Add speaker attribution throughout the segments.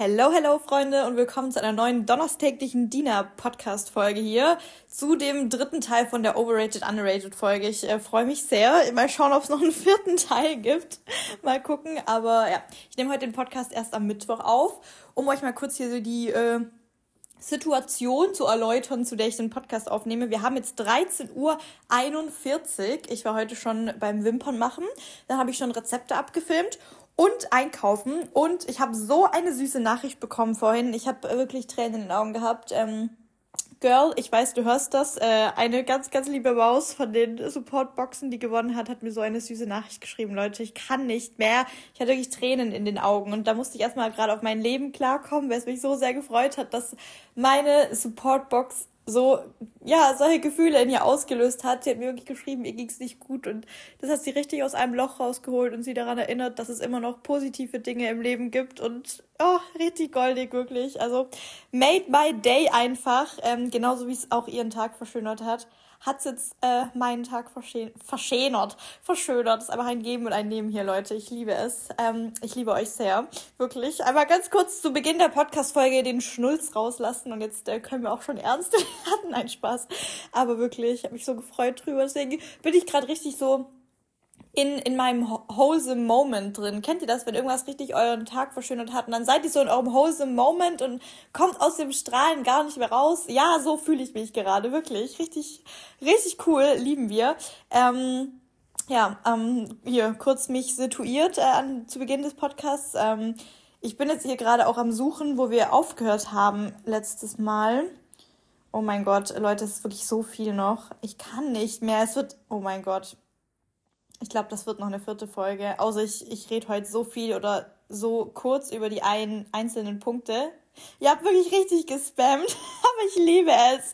Speaker 1: Hello, hello, Freunde, und willkommen zu einer neuen donnerstäglichen Dina-Podcast-Folge hier. Zu dem dritten Teil von der Overrated, Underrated Folge. Ich äh, freue mich sehr. Mal schauen, ob es noch einen vierten Teil gibt. Mal gucken. Aber ja, ich nehme heute den Podcast erst am Mittwoch auf, um euch mal kurz hier so die äh, Situation zu erläutern, zu der ich den Podcast aufnehme. Wir haben jetzt 13.41 Uhr. Ich war heute schon beim Wimpern machen. Dann habe ich schon Rezepte abgefilmt und einkaufen. Und ich habe so eine süße Nachricht bekommen vorhin. Ich habe wirklich Tränen in den Augen gehabt. Ähm, Girl, ich weiß, du hörst das. Äh, eine ganz, ganz liebe Maus von den Supportboxen, die gewonnen hat, hat mir so eine süße Nachricht geschrieben. Leute, ich kann nicht mehr. Ich hatte wirklich Tränen in den Augen. Und da musste ich erstmal gerade auf mein Leben klarkommen, weil es mich so sehr gefreut hat, dass meine Supportbox so, ja, solche Gefühle in ihr ausgelöst hat. Sie hat mir wirklich geschrieben, ihr ging's nicht gut und das hat sie richtig aus einem Loch rausgeholt und sie daran erinnert, dass es immer noch positive Dinge im Leben gibt und oh, richtig goldig, wirklich. Also made my day einfach, ähm, genauso wie es auch ihren Tag verschönert hat hat's jetzt äh, meinen Tag verschönert. Verschönert. ist einfach ein Geben und ein Nehmen hier, Leute. Ich liebe es. Ähm, ich liebe euch sehr. Wirklich. Einmal ganz kurz zu Beginn der Podcast-Folge den Schnulz rauslassen und jetzt äh, können wir auch schon ernst werden. Nein, Spaß. Aber wirklich, ich habe mich so gefreut drüber. Deswegen bin ich gerade richtig so in, in meinem wholesome Moment drin. Kennt ihr das, wenn irgendwas richtig euren Tag verschönert hat und dann seid ihr so in eurem wholesome Moment und kommt aus dem Strahlen gar nicht mehr raus? Ja, so fühle ich mich gerade, wirklich. Richtig, richtig cool, lieben wir. Ähm, ja, ähm, hier kurz mich situiert äh, an, zu Beginn des Podcasts. Ähm, ich bin jetzt hier gerade auch am Suchen, wo wir aufgehört haben letztes Mal. Oh mein Gott, Leute, es ist wirklich so viel noch. Ich kann nicht mehr. Es wird, oh mein Gott. Ich glaube, das wird noch eine vierte Folge. Außer ich, ich rede heute so viel oder so kurz über die ein, einzelnen Punkte. Ihr habt wirklich richtig gespammt, aber ich liebe es.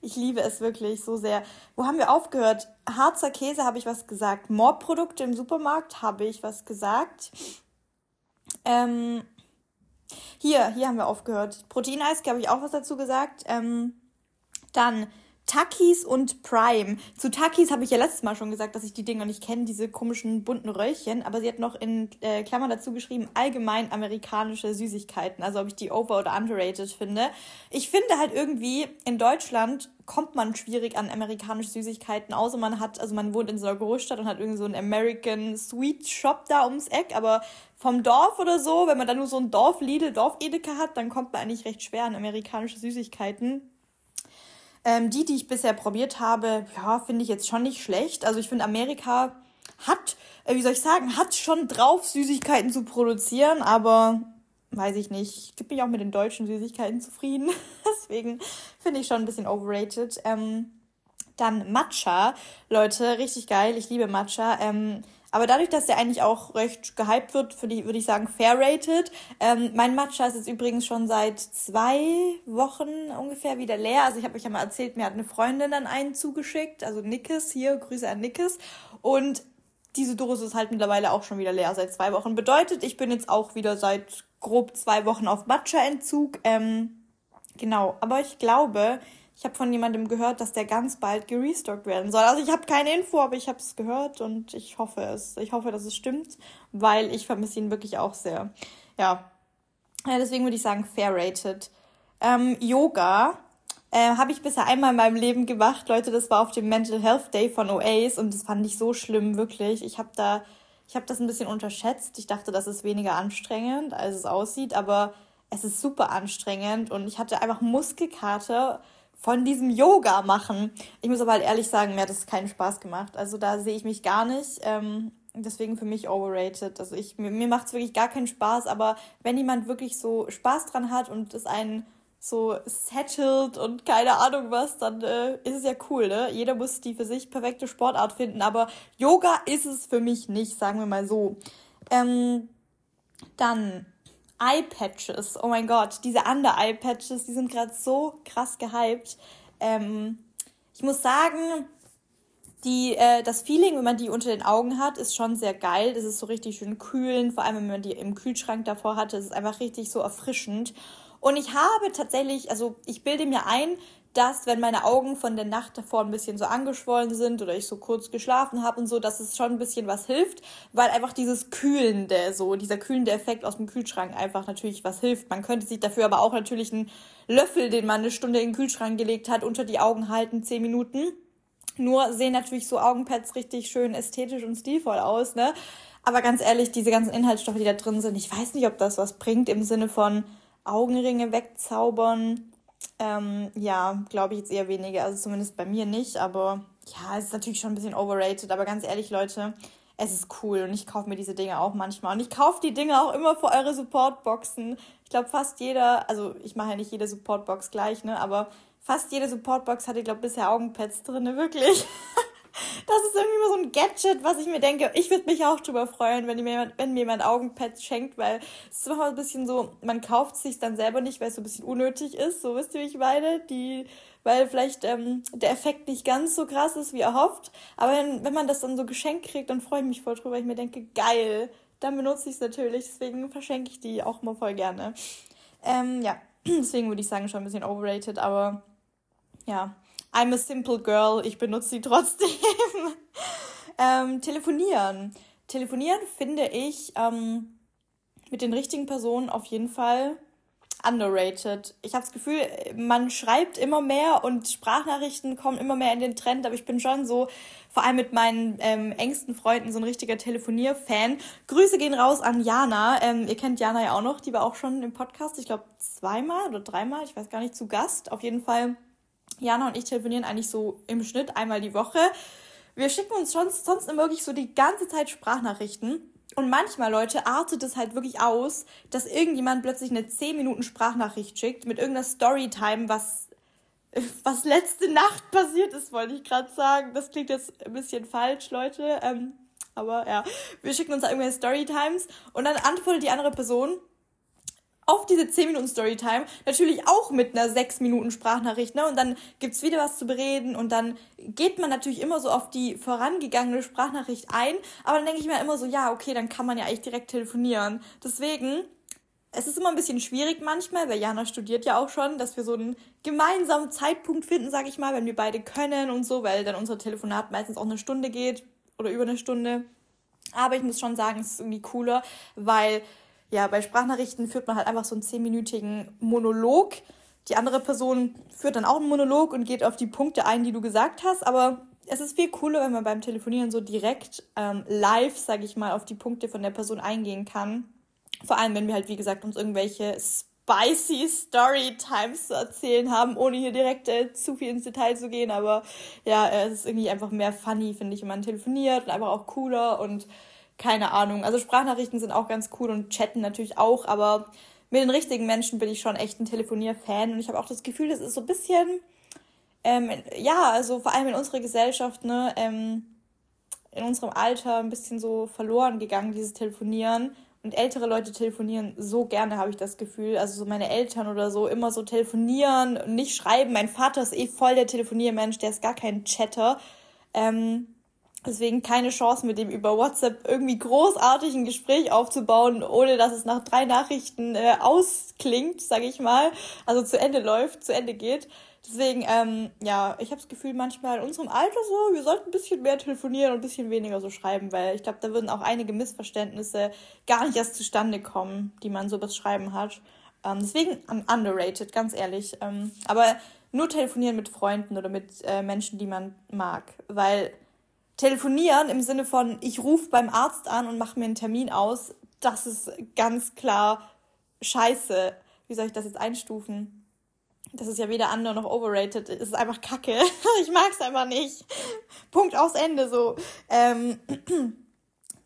Speaker 1: Ich liebe es wirklich so sehr. Wo haben wir aufgehört? Harzer Käse habe ich was gesagt. Moorprodukte im Supermarkt habe ich was gesagt. Ähm, hier, hier haben wir aufgehört. Proteineis habe ich auch was dazu gesagt. Ähm, dann Takis und Prime. Zu Takis habe ich ja letztes Mal schon gesagt, dass ich die Dinger nicht kenne, diese komischen bunten Röllchen. Aber sie hat noch in äh, Klammern dazu geschrieben, allgemein amerikanische Süßigkeiten. Also ob ich die over- oder underrated finde. Ich finde halt irgendwie, in Deutschland kommt man schwierig an amerikanische Süßigkeiten, außer man hat, also man wohnt in so einer Großstadt und hat irgendwie so einen American Sweet Shop da ums Eck, aber vom Dorf oder so, wenn man da nur so ein Dorf Lidl, Dorf Edeka hat, dann kommt man eigentlich recht schwer an amerikanische Süßigkeiten. Ähm, die, die ich bisher probiert habe, ja, finde ich jetzt schon nicht schlecht. Also ich finde, Amerika hat, äh, wie soll ich sagen, hat schon drauf, Süßigkeiten zu produzieren, aber weiß ich nicht. Ich gebe mich auch mit den deutschen Süßigkeiten zufrieden. Deswegen finde ich schon ein bisschen overrated. Ähm, dann Matcha. Leute, richtig geil. Ich liebe Matcha. Ähm, aber dadurch, dass der eigentlich auch recht gehypt wird, würde ich, würd ich sagen fair rated. Ähm, mein Matcha ist jetzt übrigens schon seit zwei Wochen ungefähr wieder leer. Also ich habe euch ja mal erzählt, mir hat eine Freundin dann einen zugeschickt, also Nickes hier, Grüße an Nickes. Und diese Dose ist halt mittlerweile auch schon wieder leer seit zwei Wochen. Bedeutet, ich bin jetzt auch wieder seit grob zwei Wochen auf Matcha-Entzug. Ähm, genau, aber ich glaube, ich habe von jemandem gehört, dass der ganz bald gerestockt werden soll. Also ich habe keine Info, aber ich habe es gehört und ich hoffe es. Ich hoffe, dass es stimmt, weil ich vermisse ihn wirklich auch sehr. Ja. ja deswegen würde ich sagen, fair rated. Ähm, Yoga äh, habe ich bisher einmal in meinem Leben gemacht. Leute, das war auf dem Mental Health Day von OAs und das fand ich so schlimm, wirklich. Ich habe da, ich habe das ein bisschen unterschätzt. Ich dachte, das ist weniger anstrengend, als es aussieht, aber es ist super anstrengend und ich hatte einfach Muskelkater von diesem Yoga machen. Ich muss aber halt ehrlich sagen, mir hat das keinen Spaß gemacht. Also da sehe ich mich gar nicht. Ähm, deswegen für mich overrated. Also ich, mir, mir macht es wirklich gar keinen Spaß, aber wenn jemand wirklich so Spaß dran hat und es einen so settled und keine Ahnung was, dann äh, ist es ja cool, ne? Jeder muss die für sich perfekte Sportart finden, aber Yoga ist es für mich nicht, sagen wir mal so. Ähm, dann Eye-Patches. Oh mein Gott, diese Under-Eye-Patches, die sind gerade so krass gehypt. Ähm, ich muss sagen, die, äh, das Feeling, wenn man die unter den Augen hat, ist schon sehr geil. Das ist so richtig schön kühlend, vor allem wenn man die im Kühlschrank davor hatte. Es ist einfach richtig so erfrischend. Und ich habe tatsächlich, also ich bilde mir ein, dass wenn meine Augen von der Nacht davor ein bisschen so angeschwollen sind oder ich so kurz geschlafen habe und so, dass es schon ein bisschen was hilft, weil einfach dieses kühlende, so dieser kühlende Effekt aus dem Kühlschrank einfach natürlich was hilft. Man könnte sich dafür aber auch natürlich einen Löffel, den man eine Stunde in den Kühlschrank gelegt hat, unter die Augen halten, zehn Minuten. Nur sehen natürlich so Augenpads richtig schön ästhetisch und stilvoll aus, ne? Aber ganz ehrlich, diese ganzen Inhaltsstoffe, die da drin sind, ich weiß nicht, ob das was bringt im Sinne von Augenringe wegzaubern. Ähm, ja, glaube ich jetzt eher weniger. Also zumindest bei mir nicht. Aber ja, es ist natürlich schon ein bisschen overrated. Aber ganz ehrlich, Leute, es ist cool und ich kaufe mir diese Dinge auch manchmal. Und ich kaufe die Dinge auch immer für eure Supportboxen. Ich glaube, fast jeder, also ich mache ja nicht jede Supportbox gleich, ne? Aber fast jede Supportbox hatte, glaube ich, bisher Augenpads drin, wirklich. Das ist irgendwie immer so ein Gadget, was ich mir denke, ich würde mich auch drüber freuen, wenn mir jemand, wenn mir jemand Augenpads schenkt, weil es ist immer ein bisschen so, man kauft sich dann selber nicht, weil es so ein bisschen unnötig ist, so wisst ihr, wie ich meine, die, weil vielleicht ähm, der Effekt nicht ganz so krass ist, wie erhofft, aber wenn, wenn man das dann so geschenkt kriegt, dann freue ich mich voll drüber, ich mir denke, geil, dann benutze ich es natürlich, deswegen verschenke ich die auch mal voll gerne. Ähm, ja, deswegen würde ich sagen, schon ein bisschen overrated, aber ja, I'm a simple girl, ich benutze sie trotzdem. ähm, telefonieren. Telefonieren finde ich ähm, mit den richtigen Personen auf jeden Fall underrated. Ich habe das Gefühl, man schreibt immer mehr und Sprachnachrichten kommen immer mehr in den Trend, aber ich bin schon so, vor allem mit meinen ähm, engsten Freunden, so ein richtiger Telefonierfan. Grüße gehen raus an Jana. Ähm, ihr kennt Jana ja auch noch, die war auch schon im Podcast, ich glaube zweimal oder dreimal, ich weiß gar nicht, zu Gast. Auf jeden Fall Jana und ich telefonieren eigentlich so im Schnitt einmal die Woche. Wir schicken uns sonst, sonst immer wirklich so die ganze Zeit Sprachnachrichten. Und manchmal, Leute, artet es halt wirklich aus, dass irgendjemand plötzlich eine 10 Minuten Sprachnachricht schickt mit irgendeiner Storytime, was, was letzte Nacht passiert ist, wollte ich gerade sagen. Das klingt jetzt ein bisschen falsch, Leute. Ähm, aber ja, wir schicken uns da irgendwelche Storytimes und dann antwortet die andere Person auf diese 10 Minuten Storytime natürlich auch mit einer 6 Minuten Sprachnachricht, ne? Und dann gibt's wieder was zu bereden und dann geht man natürlich immer so auf die vorangegangene Sprachnachricht ein, aber dann denke ich mir immer so, ja, okay, dann kann man ja eigentlich direkt telefonieren. Deswegen, es ist immer ein bisschen schwierig manchmal, weil Jana studiert ja auch schon, dass wir so einen gemeinsamen Zeitpunkt finden, sag ich mal, wenn wir beide können und so, weil dann unser Telefonat meistens auch eine Stunde geht oder über eine Stunde. Aber ich muss schon sagen, es ist irgendwie cooler, weil ja, bei Sprachnachrichten führt man halt einfach so einen zehnminütigen Monolog. Die andere Person führt dann auch einen Monolog und geht auf die Punkte ein, die du gesagt hast. Aber es ist viel cooler, wenn man beim Telefonieren so direkt ähm, live, sage ich mal, auf die Punkte von der Person eingehen kann. Vor allem, wenn wir halt, wie gesagt, uns irgendwelche spicy Storytimes zu erzählen haben, ohne hier direkt äh, zu viel ins Detail zu gehen. Aber ja, äh, es ist irgendwie einfach mehr funny, finde ich, wenn man telefoniert und einfach auch cooler und keine Ahnung. Also Sprachnachrichten sind auch ganz cool und chatten natürlich auch, aber mit den richtigen Menschen bin ich schon echt ein Telefonier-Fan und ich habe auch das Gefühl, das ist so ein bisschen, ähm, ja, also vor allem in unserer Gesellschaft, ne, ähm, in unserem Alter ein bisschen so verloren gegangen, dieses Telefonieren. Und ältere Leute telefonieren so gerne, habe ich das Gefühl. Also so meine Eltern oder so, immer so telefonieren und nicht schreiben. Mein Vater ist eh voll der Telefoniermensch, der ist gar kein Chatter. Ähm, Deswegen keine Chance, mit dem über WhatsApp irgendwie großartig ein Gespräch aufzubauen, ohne dass es nach drei Nachrichten äh, ausklingt, sage ich mal. Also zu Ende läuft, zu Ende geht. Deswegen, ähm, ja, ich habe das Gefühl, manchmal in unserem Alter so, wir sollten ein bisschen mehr telefonieren und ein bisschen weniger so schreiben, weil ich glaube, da würden auch einige Missverständnisse gar nicht erst zustande kommen, die man so beschreiben hat. Ähm, deswegen underrated, ganz ehrlich. Ähm, aber nur telefonieren mit Freunden oder mit äh, Menschen, die man mag, weil Telefonieren im Sinne von, ich rufe beim Arzt an und mache mir einen Termin aus, das ist ganz klar scheiße. Wie soll ich das jetzt einstufen? Das ist ja weder under noch overrated. Es ist einfach kacke. ich mag es einfach nicht. Punkt aus Ende so. Ähm,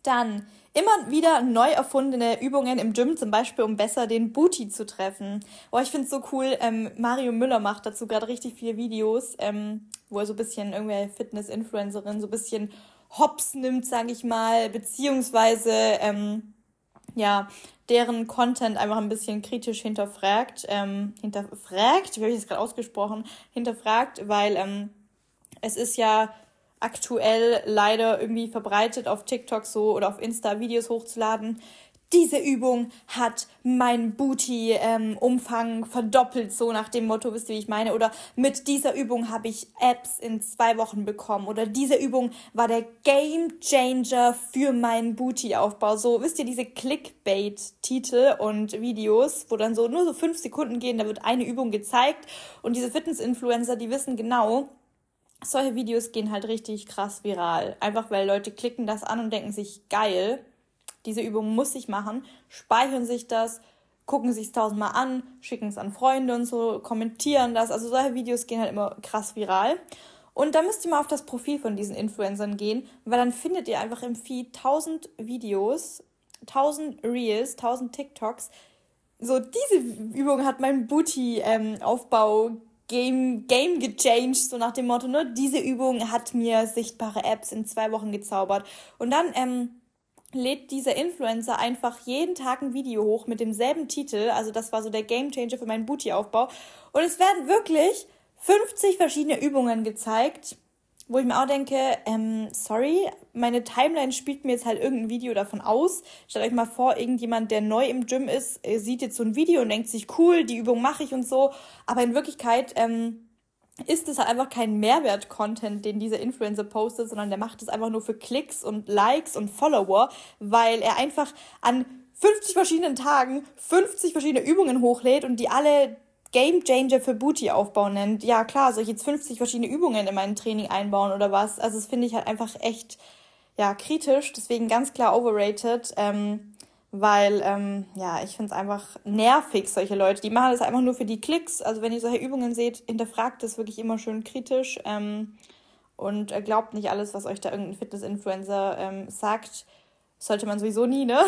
Speaker 1: dann immer wieder neu erfundene Übungen im Gym, zum Beispiel, um besser den Booty zu treffen. Boah, ich finde es so cool. Ähm, Mario Müller macht dazu gerade richtig viele Videos. Ähm, wo er so ein bisschen irgendwelche Fitness-Influencerin so ein bisschen hops nimmt, sage ich mal, beziehungsweise ähm, ja, deren Content einfach ein bisschen kritisch hinterfragt, ähm, hinterfragt, wie habe ich das gerade ausgesprochen, hinterfragt, weil ähm, es ist ja aktuell leider irgendwie verbreitet auf TikTok so oder auf Insta Videos hochzuladen, diese Übung hat mein Booty-Umfang ähm, verdoppelt, so nach dem Motto, wisst ihr, wie ich meine? Oder mit dieser Übung habe ich Apps in zwei Wochen bekommen. Oder diese Übung war der Game Changer für meinen Booty-Aufbau. So, wisst ihr, diese Clickbait-Titel und Videos, wo dann so nur so fünf Sekunden gehen, da wird eine Übung gezeigt. Und diese Fitness-Influencer, die wissen genau, solche Videos gehen halt richtig krass viral. Einfach weil Leute klicken das an und denken sich, geil, diese Übung muss ich machen, speichern sich das, gucken sich es tausendmal an, schicken es an Freunde und so, kommentieren das. Also solche Videos gehen halt immer krass viral. Und dann müsst ihr mal auf das Profil von diesen Influencern gehen, weil dann findet ihr einfach im Feed tausend Videos, tausend Reels, tausend TikToks. So, diese Übung hat mein Booty-Aufbau ähm, Game, Game gechanged, so nach dem Motto, ne? Diese Übung hat mir sichtbare Apps in zwei Wochen gezaubert. Und dann, ähm, lädt dieser Influencer einfach jeden Tag ein Video hoch mit demselben Titel. Also das war so der Gamechanger für meinen Booty-Aufbau. Und es werden wirklich 50 verschiedene Übungen gezeigt, wo ich mir auch denke, ähm, sorry, meine Timeline spielt mir jetzt halt irgendein Video davon aus. Stellt euch mal vor, irgendjemand, der neu im Gym ist, sieht jetzt so ein Video und denkt sich, cool, die Übung mache ich und so. Aber in Wirklichkeit, ähm, ist es halt einfach kein Mehrwert-Content, den dieser Influencer postet, sondern der macht es einfach nur für Klicks und Likes und Follower, weil er einfach an 50 verschiedenen Tagen 50 verschiedene Übungen hochlädt und die alle Game Changer für Booty-Aufbau nennt. Ja, klar, soll ich jetzt 50 verschiedene Übungen in mein Training einbauen oder was? Also, das finde ich halt einfach echt, ja, kritisch. Deswegen ganz klar overrated. Ähm, weil ähm, ja, ich finde es einfach nervig, solche Leute. Die machen das einfach nur für die Klicks. Also wenn ihr solche Übungen seht, hinterfragt das wirklich immer schön kritisch ähm, und äh, glaubt nicht alles, was euch da irgendein Fitness-Influencer ähm, sagt. Sollte man sowieso nie, ne?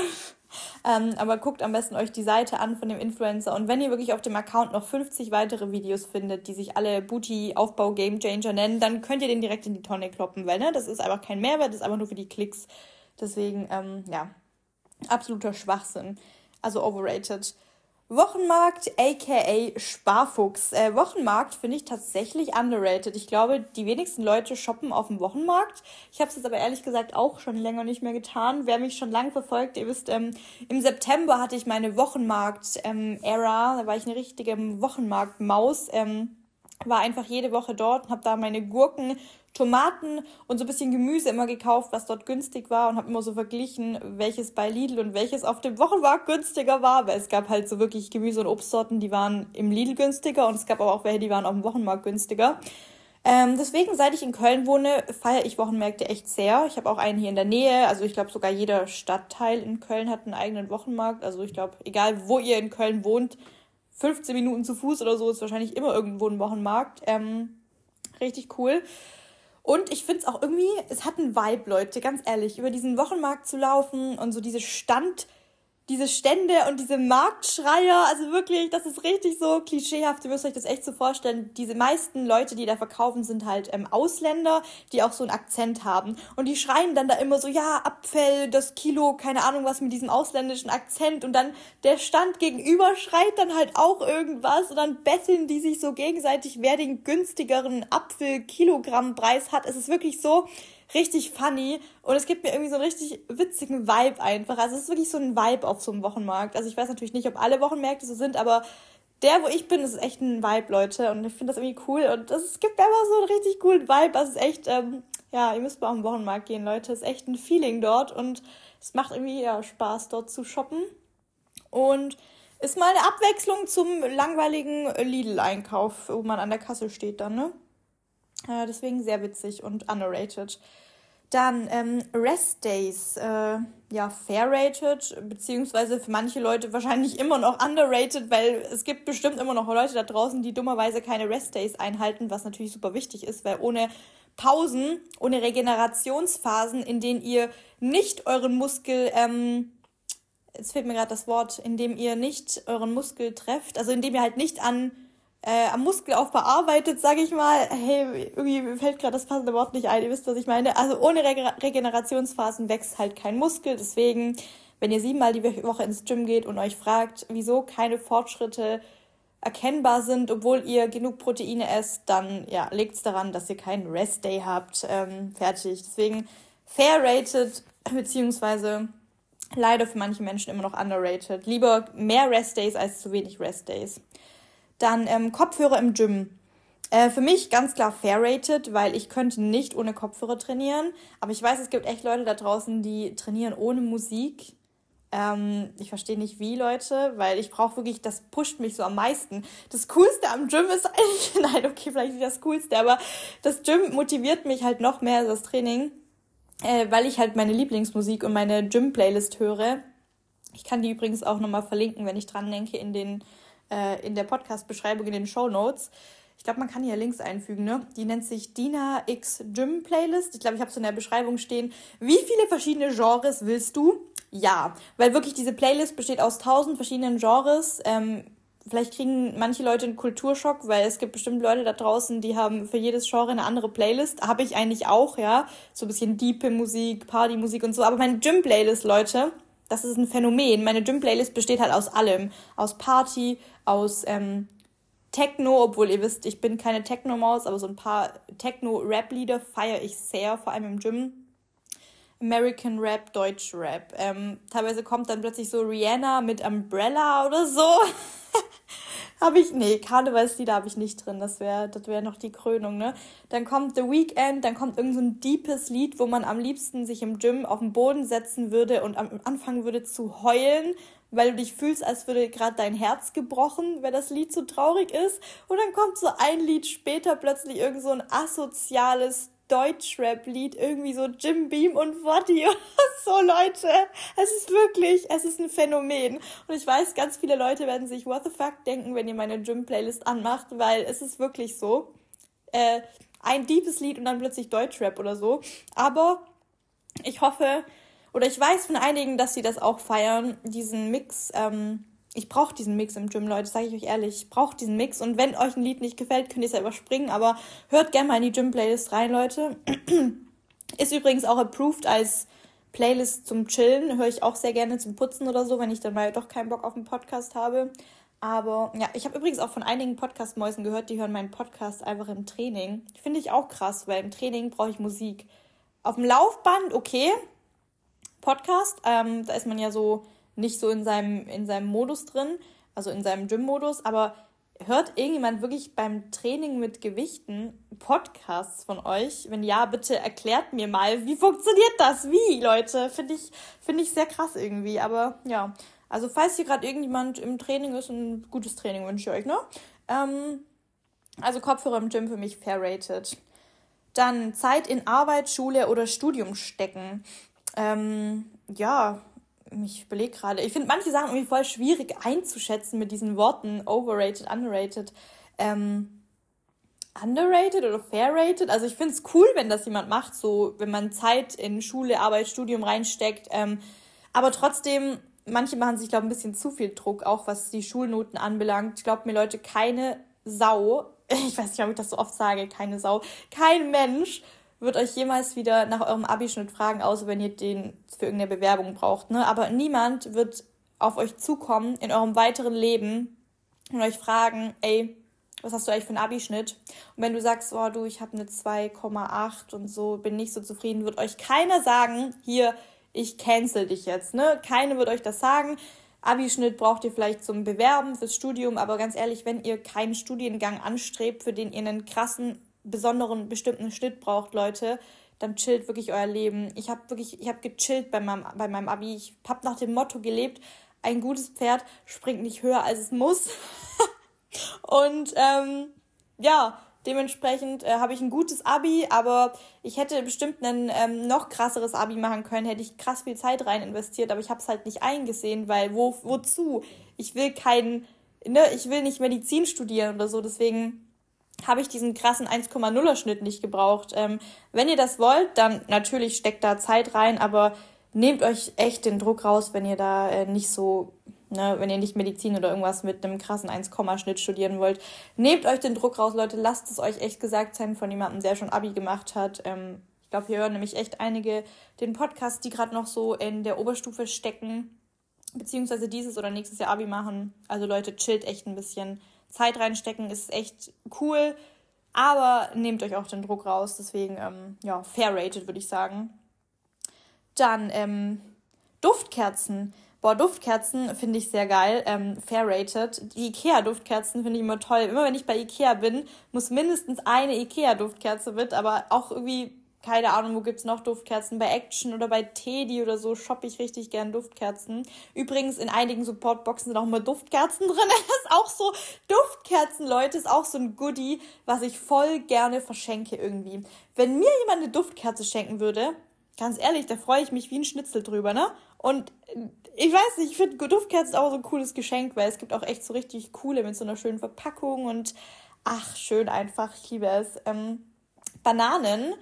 Speaker 1: ähm, aber guckt am besten euch die Seite an von dem Influencer und wenn ihr wirklich auf dem Account noch 50 weitere Videos findet, die sich alle Booty-Aufbau-Game-Changer nennen, dann könnt ihr den direkt in die Tonne kloppen, weil ne, das ist einfach kein Mehrwert, das ist einfach nur für die Klicks. Deswegen, ähm, ja, absoluter Schwachsinn. Also overrated. Wochenmarkt, aka Sparfuchs. Äh, Wochenmarkt finde ich tatsächlich underrated. Ich glaube, die wenigsten Leute shoppen auf dem Wochenmarkt. Ich habe es jetzt aber ehrlich gesagt auch schon länger nicht mehr getan. Wer mich schon lange verfolgt, ihr wisst, ähm, im September hatte ich meine Wochenmarkt-Era. Ähm, da war ich eine richtige Wochenmarkt-Maus. Ähm, war einfach jede Woche dort und habe da meine Gurken, Tomaten und so ein bisschen Gemüse immer gekauft, was dort günstig war und habe immer so verglichen, welches bei Lidl und welches auf dem Wochenmarkt günstiger war, weil es gab halt so wirklich Gemüse- und Obstsorten, die waren im Lidl günstiger und es gab aber auch welche, die waren auf dem Wochenmarkt günstiger. Ähm, deswegen, seit ich in Köln wohne, feiere ich Wochenmärkte echt sehr. Ich habe auch einen hier in der Nähe. Also ich glaube, sogar jeder Stadtteil in Köln hat einen eigenen Wochenmarkt. Also ich glaube, egal wo ihr in Köln wohnt, 15 Minuten zu Fuß oder so ist wahrscheinlich immer irgendwo ein Wochenmarkt. Ähm, richtig cool. Und ich finde es auch irgendwie, es hat einen Vibe, Leute, ganz ehrlich, über diesen Wochenmarkt zu laufen und so diese Stand- diese Stände und diese Marktschreier, also wirklich, das ist richtig so klischeehaft, ihr müsst euch das echt so vorstellen. Diese meisten Leute, die da verkaufen, sind halt ähm, Ausländer, die auch so einen Akzent haben. Und die schreien dann da immer so, ja, Abfell, das Kilo, keine Ahnung was mit diesem ausländischen Akzent. Und dann der Stand gegenüber schreit dann halt auch irgendwas und dann betteln die sich so gegenseitig, wer den günstigeren Apfel-Kilogramm-Preis hat. Es ist wirklich so, richtig funny und es gibt mir irgendwie so einen richtig witzigen Vibe einfach. Also es ist wirklich so ein Vibe auf so einem Wochenmarkt. Also ich weiß natürlich nicht, ob alle Wochenmärkte so sind, aber der, wo ich bin, ist echt ein Vibe, Leute. Und ich finde das irgendwie cool. Und es gibt einfach so einen richtig coolen Vibe. Also es ist echt, ähm, ja, ihr müsst mal auf den Wochenmarkt gehen, Leute. Es ist echt ein Feeling dort. Und es macht irgendwie ja Spaß, dort zu shoppen. Und ist mal eine Abwechslung zum langweiligen Lidl-Einkauf, wo man an der Kasse steht dann, ne? Äh, deswegen sehr witzig und underrated. Dann ähm, Rest Days, äh, ja, fair rated, beziehungsweise für manche Leute wahrscheinlich immer noch underrated, weil es gibt bestimmt immer noch Leute da draußen, die dummerweise keine Rest Days einhalten, was natürlich super wichtig ist, weil ohne Pausen, ohne Regenerationsphasen, in denen ihr nicht euren Muskel, ähm, jetzt fehlt mir gerade das Wort, in dem ihr nicht euren Muskel trefft, also in dem ihr halt nicht an äh, am Muskelaufbau arbeitet, sage ich mal. Hey, irgendwie fällt gerade das passende Wort nicht ein. Ihr wisst, was ich meine. Also ohne Re Regenerationsphasen wächst halt kein Muskel. Deswegen, wenn ihr siebenmal die Woche ins Gym geht und euch fragt, wieso keine Fortschritte erkennbar sind, obwohl ihr genug Proteine esst, dann ja, liegt es daran, dass ihr keinen Rest Day habt. Ähm, fertig. Deswegen fair rated, beziehungsweise leider für manche Menschen immer noch underrated. Lieber mehr Rest-Days als zu wenig Rest-Days. Dann ähm, Kopfhörer im Gym. Äh, für mich ganz klar fair-rated, weil ich könnte nicht ohne Kopfhörer trainieren. Aber ich weiß, es gibt echt Leute da draußen, die trainieren ohne Musik. Ähm, ich verstehe nicht wie, Leute, weil ich brauche wirklich, das pusht mich so am meisten. Das Coolste am Gym ist eigentlich, nein, okay, vielleicht nicht das Coolste, aber das Gym motiviert mich halt noch mehr das Training äh, weil ich halt meine Lieblingsmusik und meine Gym-Playlist höre. Ich kann die übrigens auch nochmal verlinken, wenn ich dran denke, in, den, äh, in der Podcast-Beschreibung, in den Show Notes. Ich glaube, man kann hier Links einfügen, ne? Die nennt sich Dina X Gym Playlist. Ich glaube, ich habe es in der Beschreibung stehen. Wie viele verschiedene Genres willst du? Ja, weil wirklich diese Playlist besteht aus tausend verschiedenen Genres. Ähm, vielleicht kriegen manche Leute einen Kulturschock, weil es gibt bestimmt Leute da draußen, die haben für jedes Genre eine andere Playlist. Habe ich eigentlich auch, ja. So ein bisschen Deep Musik, Partymusik und so. Aber meine Gym-Playlist, Leute, das ist ein Phänomen. Meine Gym-Playlist besteht halt aus allem. Aus Party, aus ähm, Techno, obwohl ihr wisst, ich bin keine Techno-Maus, aber so ein paar Techno-Rap-Lieder feiere ich sehr, vor allem im Gym. American Rap, Deutsch Rap. Ähm, teilweise kommt dann plötzlich so Rihanna mit Umbrella oder so. habe ich, nee, Karnevalslieder habe ich nicht drin. Das wäre das wäre noch die Krönung, ne? Dann kommt The Weekend, dann kommt irgend so ein deepes Lied, wo man am liebsten sich im Gym auf den Boden setzen würde und am, anfangen würde zu heulen, weil du dich fühlst, als würde gerade dein Herz gebrochen, weil das Lied so traurig ist. Und dann kommt so ein Lied später plötzlich irgend so ein asoziales Deutschrap-Lied, irgendwie so Jim Beam und Woddy oder so, Leute. Es ist wirklich, es ist ein Phänomen. Und ich weiß, ganz viele Leute werden sich what the fuck denken, wenn ihr meine Gym-Playlist anmacht, weil es ist wirklich so. Äh, ein deepes Lied und dann plötzlich Deutschrap oder so. Aber ich hoffe, oder ich weiß von einigen, dass sie das auch feiern, diesen Mix, ähm, ich brauche diesen Mix im Gym, Leute, sage ich euch ehrlich. Ich brauche diesen Mix. Und wenn euch ein Lied nicht gefällt, könnt ihr es ja überspringen. Aber hört gerne mal in die Gym-Playlist rein, Leute. Ist übrigens auch approved als Playlist zum Chillen. Höre ich auch sehr gerne zum Putzen oder so, wenn ich dann mal doch keinen Bock auf einen Podcast habe. Aber ja, ich habe übrigens auch von einigen Podcast-Mäusen gehört, die hören meinen Podcast einfach im Training. Finde ich auch krass, weil im Training brauche ich Musik. Auf dem Laufband, okay. Podcast, ähm, da ist man ja so nicht so in seinem, in seinem Modus drin, also in seinem Gym-Modus, aber hört irgendjemand wirklich beim Training mit Gewichten Podcasts von euch? Wenn ja, bitte erklärt mir mal, wie funktioniert das? Wie, Leute? Finde ich, finde ich sehr krass irgendwie. Aber ja, also falls hier gerade irgendjemand im Training ist, ein gutes Training wünsche ich euch, ne? Ähm, also Kopfhörer im Gym für mich fair rated. Dann Zeit in Arbeit, Schule oder Studium stecken. Ähm, ja, ich überlege gerade, ich finde manche Sachen irgendwie voll schwierig einzuschätzen mit diesen Worten overrated, underrated. Ähm, underrated oder fairrated? Also ich finde es cool, wenn das jemand macht, so wenn man Zeit in Schule, Arbeit, Studium reinsteckt. Ähm, aber trotzdem, manche machen sich, glaube ich, ein bisschen zu viel Druck, auch was die Schulnoten anbelangt. Ich glaube mir, Leute, keine Sau, ich weiß nicht, ob ich das so oft sage, keine Sau, kein Mensch wird euch jemals wieder nach eurem Abischnitt fragen, außer wenn ihr den für irgendeine Bewerbung braucht. Ne? Aber niemand wird auf euch zukommen in eurem weiteren Leben und euch fragen, ey, was hast du eigentlich für einen Abischnitt? Und wenn du sagst, oh du, ich habe eine 2,8 und so, bin nicht so zufrieden, wird euch keiner sagen, hier, ich cancel dich jetzt. Ne? Keine wird euch das sagen. Abischnitt braucht ihr vielleicht zum Bewerben, fürs Studium, aber ganz ehrlich, wenn ihr keinen Studiengang anstrebt, für den ihr einen krassen besonderen, bestimmten Schnitt braucht, Leute, dann chillt wirklich euer Leben. Ich habe wirklich, ich habe gechillt bei meinem, bei meinem Abi. Ich habe nach dem Motto gelebt, ein gutes Pferd springt nicht höher, als es muss. Und ähm, ja, dementsprechend äh, habe ich ein gutes Abi, aber ich hätte bestimmt ein ähm, noch krasseres Abi machen können, hätte ich krass viel Zeit rein investiert, aber ich habe es halt nicht eingesehen, weil wo, wozu? Ich will keinen, ne, ich will nicht Medizin studieren oder so, deswegen habe ich diesen krassen 1,0er Schnitt nicht gebraucht. Ähm, wenn ihr das wollt, dann natürlich steckt da Zeit rein, aber nehmt euch echt den Druck raus, wenn ihr da äh, nicht so, ne, wenn ihr nicht Medizin oder irgendwas mit einem krassen 1-Schnitt studieren wollt. Nehmt euch den Druck raus, Leute, lasst es euch echt gesagt sein von jemandem, der schon Abi gemacht hat. Ähm, ich glaube, hier hören nämlich echt einige den Podcast, die gerade noch so in der Oberstufe stecken, beziehungsweise dieses oder nächstes Jahr Abi machen. Also Leute, chillt echt ein bisschen Zeit reinstecken ist echt cool, aber nehmt euch auch den Druck raus. Deswegen, ähm, ja, fair rated, würde ich sagen. Dann, ähm, Duftkerzen. Boah, Duftkerzen finde ich sehr geil, ähm, fair rated. Die Ikea-Duftkerzen finde ich immer toll. Immer wenn ich bei Ikea bin, muss mindestens eine Ikea-Duftkerze mit, aber auch irgendwie, keine Ahnung, wo gibt's noch Duftkerzen? Bei Action oder bei Teddy oder so shoppe ich richtig gern Duftkerzen. Übrigens, in einigen Supportboxen sind auch immer Duftkerzen drin. Das ist auch so, Duftkerzen, Leute, ist auch so ein Goodie, was ich voll gerne verschenke irgendwie. Wenn mir jemand eine Duftkerze schenken würde, ganz ehrlich, da freue ich mich wie ein Schnitzel drüber, ne? Und ich weiß nicht, ich finde Duftkerzen auch so ein cooles Geschenk, weil es gibt auch echt so richtig coole mit so einer schönen Verpackung und ach, schön einfach, ich liebe es. Ähm, Bananen.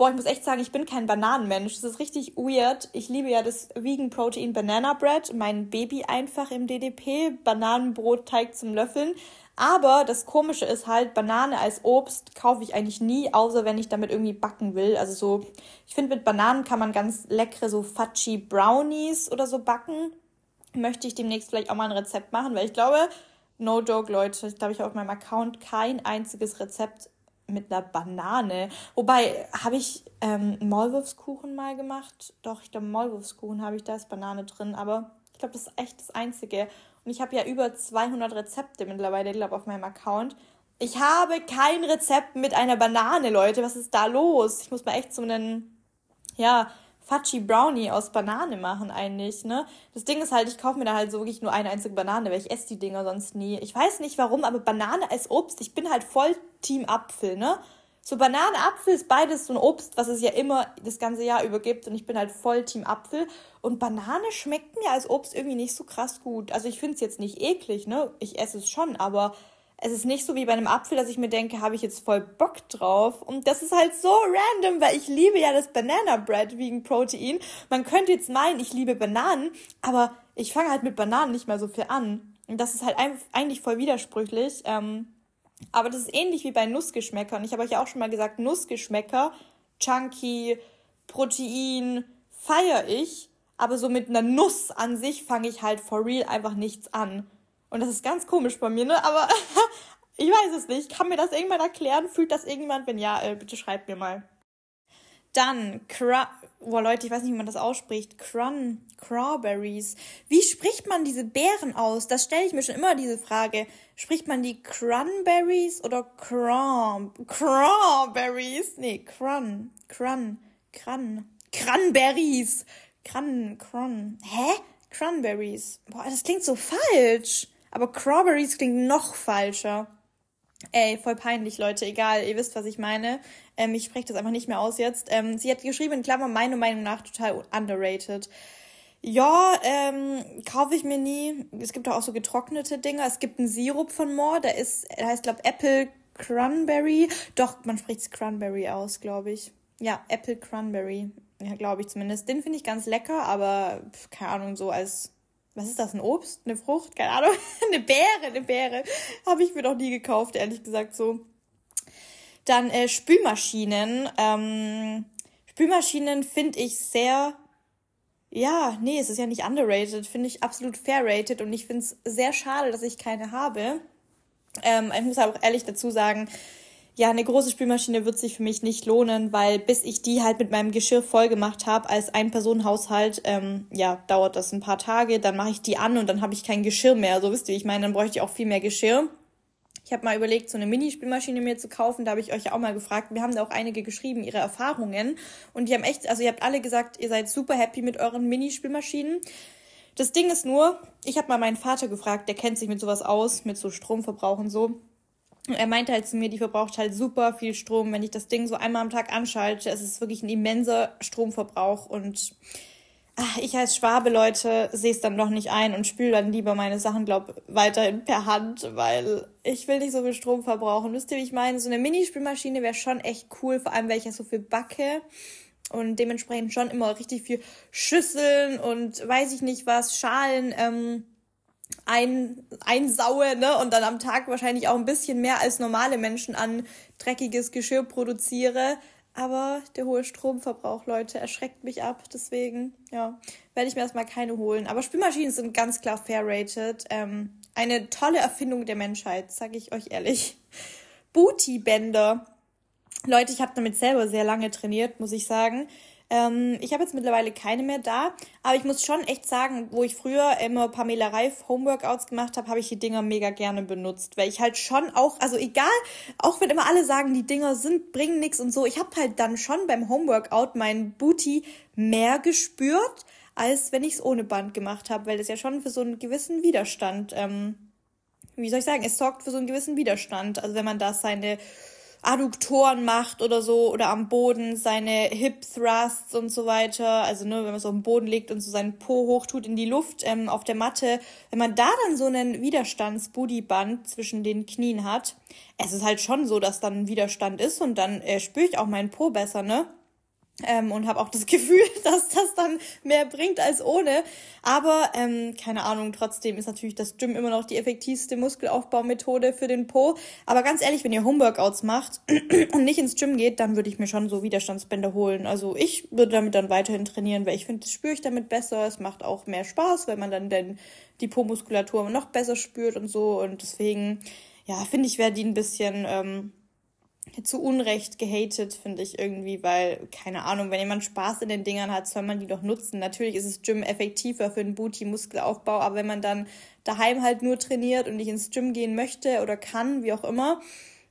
Speaker 1: Boah, ich muss echt sagen, ich bin kein Bananenmensch. Das ist richtig weird. Ich liebe ja das Vegan Protein Banana Bread, mein Baby einfach im DDP, Bananenbrotteig zum Löffeln. Aber das Komische ist halt, Banane als Obst kaufe ich eigentlich nie, außer wenn ich damit irgendwie backen will. Also so, ich finde, mit Bananen kann man ganz leckere so Fudgy Brownies oder so backen. Möchte ich demnächst vielleicht auch mal ein Rezept machen, weil ich glaube, no joke, Leute, ich glaube, ich habe auf meinem Account kein einziges Rezept mit einer Banane. Wobei, habe ich ähm, Maulwurfskuchen mal gemacht? Doch, ich glaube, Maulwurfskuchen habe ich, da ist Banane drin, aber ich glaube, das ist echt das Einzige. Und ich habe ja über 200 Rezepte mittlerweile, glaube auf meinem Account. Ich habe kein Rezept mit einer Banane, Leute. Was ist da los? Ich muss mal echt so einen, ja, Fudgy Brownie aus Banane machen eigentlich, ne? Das Ding ist halt, ich kaufe mir da halt so wirklich nur eine einzige Banane, weil ich esse die Dinger sonst nie. Ich weiß nicht warum, aber Banane als Obst, ich bin halt voll Team Apfel, ne? So Banane, Apfel ist beides so ein Obst, was es ja immer das ganze Jahr über gibt. Und ich bin halt voll Team Apfel. Und Banane schmeckt mir als Obst irgendwie nicht so krass gut. Also ich finde es jetzt nicht eklig, ne? Ich esse es schon, aber es ist nicht so wie bei einem Apfel, dass ich mir denke, habe ich jetzt voll Bock drauf. Und das ist halt so random, weil ich liebe ja das Banana Bread wegen Protein. Man könnte jetzt meinen, ich liebe Bananen, aber ich fange halt mit Bananen nicht mehr so viel an. Und das ist halt eigentlich voll widersprüchlich. Ähm, aber das ist ähnlich wie bei Nussgeschmäckern. Ich habe euch ja auch schon mal gesagt, Nussgeschmäcker, Chunky, Protein, feiere ich. Aber so mit einer Nuss an sich fange ich halt for real einfach nichts an. Und das ist ganz komisch bei mir, ne? Aber ich weiß es nicht. Kann mir das irgendwann erklären? Fühlt das irgendwann? Wenn ja, äh, bitte schreibt mir mal. Dann, Cra Boah, Leute, ich weiß nicht, wie man das ausspricht. Crun, Crawberries. Wie spricht man diese Beeren aus? Das stelle ich mir schon immer diese Frage. Spricht man die Crunberries oder Craw Crawberries? Nee, Crun, Crun, Crun, Cranberries. Crun, Crun. Hä? Cranberries. Boah, das klingt so falsch. Aber Crawberries klingt noch falscher. Ey, voll peinlich, Leute. Egal, ihr wisst, was ich meine. Ähm, ich spreche das einfach nicht mehr aus jetzt. Ähm, sie hat geschrieben, in Klammern, meiner Meinung nach total underrated. Ja, ähm, kaufe ich mir nie. Es gibt auch so getrocknete Dinger. Es gibt einen Sirup von Moore, der ist, der heißt, glaube Apple Cranberry. Doch, man spricht es Cranberry aus, glaube ich. Ja, Apple Cranberry. Ja, glaube ich zumindest. Den finde ich ganz lecker, aber keine Ahnung, so als was ist das, ein Obst, eine Frucht, keine Ahnung, eine Beere, eine Beere, habe ich mir noch nie gekauft, ehrlich gesagt so. Dann äh, Spülmaschinen. Ähm, Spülmaschinen finde ich sehr, ja, nee, es ist ja nicht underrated, finde ich absolut fair rated und ich finde es sehr schade, dass ich keine habe. Ähm, ich muss aber auch ehrlich dazu sagen, ja, eine große Spülmaschine wird sich für mich nicht lohnen, weil bis ich die halt mit meinem Geschirr voll gemacht habe als Ein-Personen-Haushalt, ähm, ja, dauert das ein paar Tage. Dann mache ich die an und dann habe ich kein Geschirr mehr. So wisst ihr, ich meine, dann bräuchte ich auch viel mehr Geschirr. Ich habe mal überlegt, so eine Minispülmaschine mir zu kaufen. Da habe ich euch ja auch mal gefragt. Wir haben da auch einige geschrieben, ihre Erfahrungen. Und die haben echt, also ihr habt alle gesagt, ihr seid super happy mit euren Minispülmaschinen. Das Ding ist nur, ich habe mal meinen Vater gefragt, der kennt sich mit sowas aus, mit so Stromverbrauch und so. Er meinte halt zu mir, die verbraucht halt super viel Strom. Wenn ich das Ding so einmal am Tag anschalte, es ist wirklich ein immenser Stromverbrauch und ach, ich als Schwabe, Leute, sehe es dann noch nicht ein und spüle dann lieber meine Sachen, glaub, weiterhin per Hand, weil ich will nicht so viel Strom verbrauchen. Wisst ihr, wie ich meine? So eine Minispülmaschine wäre schon echt cool, vor allem weil ich ja so viel backe und dementsprechend schon immer richtig viel Schüsseln und weiß ich nicht was, Schalen, ähm, ein, einsaue, ne, und dann am Tag wahrscheinlich auch ein bisschen mehr als normale Menschen an dreckiges Geschirr produziere. Aber der hohe Stromverbrauch, Leute, erschreckt mich ab. Deswegen, ja, werde ich mir erstmal keine holen. Aber Spülmaschinen sind ganz klar fair rated. Ähm, eine tolle Erfindung der Menschheit, sage ich euch ehrlich. Booty-Bänder. Leute, ich habe damit selber sehr lange trainiert, muss ich sagen. Ähm, ich habe jetzt mittlerweile keine mehr da, aber ich muss schon echt sagen, wo ich früher immer Pamela Reif Homeworkouts gemacht habe, habe ich die Dinger mega gerne benutzt, weil ich halt schon auch, also egal, auch wenn immer alle sagen, die Dinger sind, bringen nichts und so, ich habe halt dann schon beim Homeworkout mein Booty mehr gespürt, als wenn ich es ohne Band gemacht habe, weil das ja schon für so einen gewissen Widerstand, ähm, wie soll ich sagen, es sorgt für so einen gewissen Widerstand. Also wenn man da seine Adduktoren macht oder so oder am Boden seine Hip Thrusts und so weiter. Also ne, wenn man so am Boden liegt und so seinen Po hochtut in die Luft ähm, auf der Matte, wenn man da dann so einen Widerstands-Bootyband zwischen den Knien hat, es ist halt schon so, dass dann ein Widerstand ist und dann äh, spüre ich auch meinen Po besser, ne? Ähm, und habe auch das Gefühl, dass das dann mehr bringt als ohne. Aber ähm, keine Ahnung, trotzdem ist natürlich das Gym immer noch die effektivste Muskelaufbaumethode für den Po. Aber ganz ehrlich, wenn ihr Homeworkouts macht und nicht ins Gym geht, dann würde ich mir schon so Widerstandsbänder holen. Also ich würde damit dann weiterhin trainieren, weil ich finde, das spüre ich damit besser. Es macht auch mehr Spaß, weil man dann den, die Po-Muskulatur noch besser spürt und so. Und deswegen, ja, finde ich, wäre die ein bisschen... Ähm, zu Unrecht gehatet, finde ich irgendwie, weil, keine Ahnung, wenn jemand Spaß in den Dingern hat, soll man die doch nutzen. Natürlich ist das Gym effektiver für einen Booty-Muskelaufbau, aber wenn man dann daheim halt nur trainiert und nicht ins Gym gehen möchte oder kann, wie auch immer,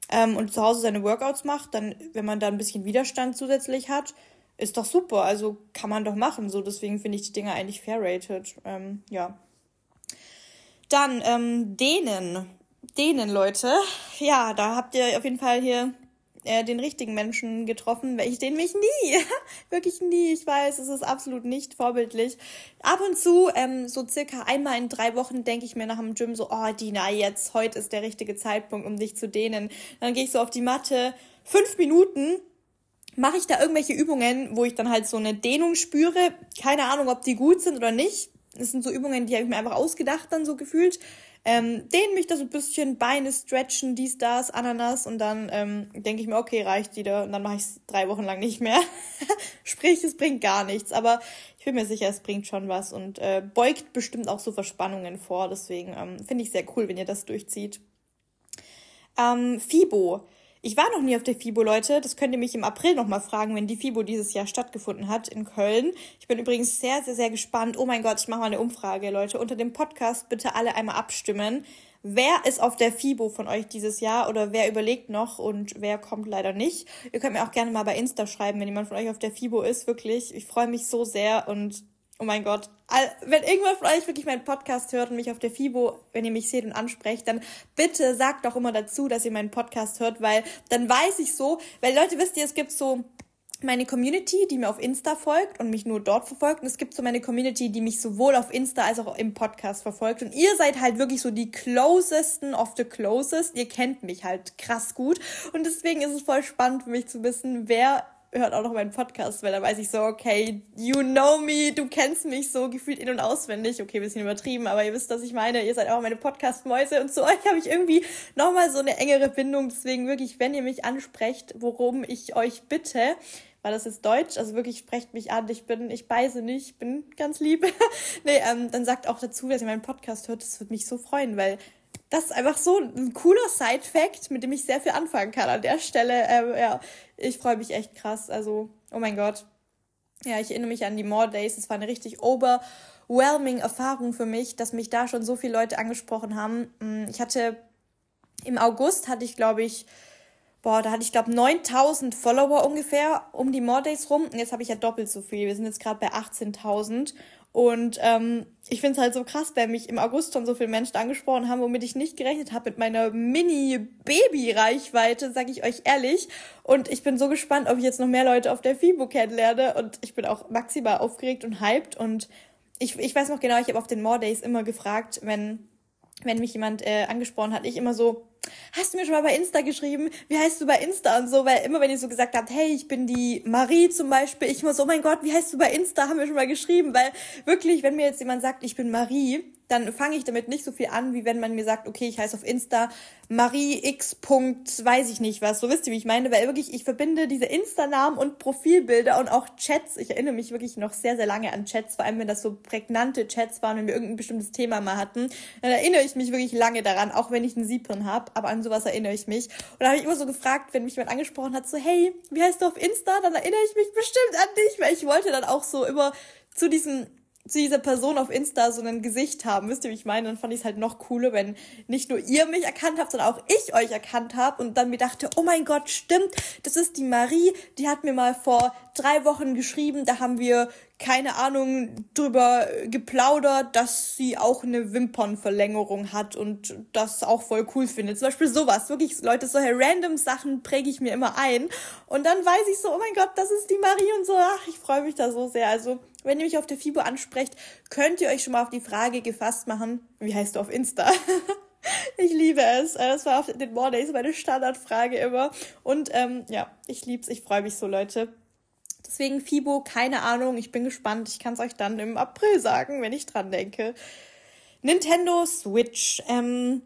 Speaker 1: ähm, und zu Hause seine Workouts macht, dann, wenn man da ein bisschen Widerstand zusätzlich hat, ist doch super. Also kann man doch machen. So, deswegen finde ich die Dinger eigentlich fair rated. Ähm, ja. Dann, ähm, denen. Denen, Leute. Ja, da habt ihr auf jeden Fall hier äh, den richtigen Menschen getroffen, ich den mich nie, wirklich nie, ich weiß, es ist absolut nicht vorbildlich. Ab und zu, ähm, so circa einmal in drei Wochen, denke ich mir nach dem Gym so, oh Dina, jetzt, heute ist der richtige Zeitpunkt, um dich zu dehnen. Dann gehe ich so auf die Matte, fünf Minuten, mache ich da irgendwelche Übungen, wo ich dann halt so eine Dehnung spüre. Keine Ahnung, ob die gut sind oder nicht. Das sind so Übungen, die habe ich mir einfach ausgedacht dann so gefühlt ähm, dehne mich da so ein bisschen, Beine stretchen, dies, das, Ananas und dann ähm, denke ich mir, okay, reicht wieder und dann mache ich es drei Wochen lang nicht mehr. Sprich, es bringt gar nichts, aber ich bin mir sicher, es bringt schon was und äh, beugt bestimmt auch so Verspannungen vor, deswegen ähm, finde ich sehr cool, wenn ihr das durchzieht. Ähm, FIBO. Ich war noch nie auf der FIBO, Leute. Das könnt ihr mich im April nochmal fragen, wenn die FIBO dieses Jahr stattgefunden hat in Köln. Ich bin übrigens sehr, sehr, sehr gespannt. Oh mein Gott, ich mache mal eine Umfrage, Leute. Unter dem Podcast bitte alle einmal abstimmen. Wer ist auf der FIBO von euch dieses Jahr oder wer überlegt noch und wer kommt leider nicht? Ihr könnt mir auch gerne mal bei Insta schreiben, wenn jemand von euch auf der FIBO ist. Wirklich, ich freue mich so sehr und Oh mein Gott. Wenn irgendwer von euch wirklich meinen Podcast hört und mich auf der FIBO, wenn ihr mich seht und ansprecht, dann bitte sagt doch immer dazu, dass ihr meinen Podcast hört, weil dann weiß ich so, weil Leute wisst ihr, es gibt so meine Community, die mir auf Insta folgt und mich nur dort verfolgt. Und es gibt so meine Community, die mich sowohl auf Insta als auch im Podcast verfolgt. Und ihr seid halt wirklich so die closesten of the closest. Ihr kennt mich halt krass gut. Und deswegen ist es voll spannend für mich zu wissen, wer hört auch noch meinen Podcast, weil da weiß ich so, okay, you know me, du kennst mich so gefühlt in- und auswendig. Okay, bisschen übertrieben, aber ihr wisst, was ich meine. Ihr seid auch meine Podcast-Mäuse und zu euch habe ich irgendwie nochmal so eine engere Bindung. Deswegen wirklich, wenn ihr mich ansprecht, worum ich euch bitte, war das jetzt Deutsch? Also wirklich, sprecht mich an. Ich bin, ich beiße nicht, ich bin ganz lieb. nee, ähm, dann sagt auch dazu, dass ihr meinen Podcast hört. Das würde mich so freuen, weil das ist einfach so ein cooler Side-Fact, mit dem ich sehr viel anfangen kann an der Stelle. Ähm, ja, ich freue mich echt krass. Also, oh mein Gott. Ja, ich erinnere mich an die More Days. Es war eine richtig overwhelming Erfahrung für mich, dass mich da schon so viele Leute angesprochen haben. Mm, ich hatte im August hatte ich, glaube ich, boah, da hatte ich, glaube 9000 Follower ungefähr um die More Days rum. Und jetzt habe ich ja doppelt so viel. Wir sind jetzt gerade bei 18.000. Und ähm, ich finde es halt so krass, weil mich im August schon so viele Menschen angesprochen haben, womit ich nicht gerechnet habe mit meiner Mini-Baby-Reichweite, sag ich euch ehrlich. Und ich bin so gespannt, ob ich jetzt noch mehr Leute auf der FIBO kennenlerne. Und ich bin auch maximal aufgeregt und hyped. Und ich, ich weiß noch genau, ich habe auf den More Days immer gefragt, wenn, wenn mich jemand äh, angesprochen hat, ich immer so, hast du mir schon mal bei Insta geschrieben? Wie heißt du bei Insta und so? Weil immer wenn ihr so gesagt habt, hey, ich bin die Marie zum Beispiel, ich so, oh mein Gott, wie heißt du bei Insta? Haben wir schon mal geschrieben, weil wirklich, wenn mir jetzt jemand sagt, ich bin Marie, dann fange ich damit nicht so viel an, wie wenn man mir sagt, okay, ich heiße auf Insta Marie X. weiß ich nicht was. So wisst ihr, wie ich meine, weil wirklich, ich verbinde diese Insta-Namen und Profilbilder und auch Chats. Ich erinnere mich wirklich noch sehr, sehr lange an Chats, vor allem wenn das so prägnante Chats waren, wenn wir irgendein bestimmtes Thema mal hatten. Dann erinnere ich mich wirklich lange daran, auch wenn ich einen Sieb drin habe, aber an sowas erinnere ich mich. Und da habe ich immer so gefragt, wenn mich jemand angesprochen hat, so, hey, wie heißt du auf Insta? Dann erinnere ich mich bestimmt an dich, weil ich wollte dann auch so immer zu diesem zu dieser Person auf Insta so ein Gesicht haben. Wisst ihr, wie ich meine? Dann fand ich es halt noch cooler, wenn nicht nur ihr mich erkannt habt, sondern auch ich euch erkannt habe und dann mir dachte, oh mein Gott, stimmt, das ist die Marie, die hat mir mal vor drei Wochen geschrieben, da haben wir keine Ahnung drüber geplaudert, dass sie auch eine Wimpernverlängerung hat und das auch voll cool findet. Zum Beispiel sowas. Wirklich, Leute, solche random Sachen präge ich mir immer ein. Und dann weiß ich so, oh mein Gott, das ist die Marie und so. Ach, ich freue mich da so sehr. Also, wenn ihr mich auf der FIBO ansprecht, könnt ihr euch schon mal auf die Frage gefasst machen, wie heißt du auf Insta? ich liebe es. Das war auf den Mordays meine Standardfrage immer. Und ähm, ja, ich lieb's. Ich freue mich so, Leute. Deswegen FIBO, keine Ahnung, ich bin gespannt. Ich kann es euch dann im April sagen, wenn ich dran denke. Nintendo Switch. Ähm,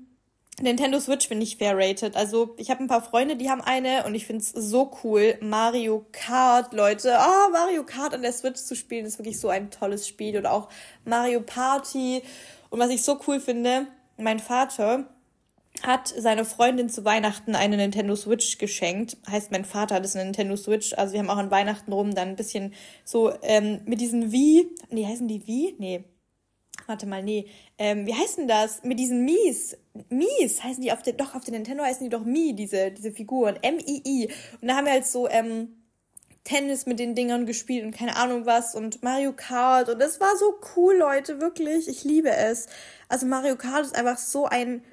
Speaker 1: Nintendo Switch finde ich fair rated. Also ich habe ein paar Freunde, die haben eine und ich finde es so cool. Mario Kart, Leute. Oh, Mario Kart an der Switch zu spielen ist wirklich so ein tolles Spiel. Oder auch Mario Party. Und was ich so cool finde, mein Vater, hat seine Freundin zu Weihnachten eine Nintendo Switch geschenkt. Heißt, mein Vater hat es eine Nintendo Switch. Also wir haben auch an Weihnachten rum dann ein bisschen so ähm, mit diesen Wii. Nee, heißen die Wii? Nee. Warte mal, nee. Ähm, wie heißen das? Mit diesen Mies. Mies heißen die auf der, doch, auf der Nintendo heißen die doch Mii, diese, diese Figuren. M-I-I. Und da haben wir halt so, ähm, Tennis mit den Dingern gespielt und keine Ahnung was und Mario Kart und das war so cool, Leute, wirklich. Ich liebe es. Also Mario Kart ist einfach so ein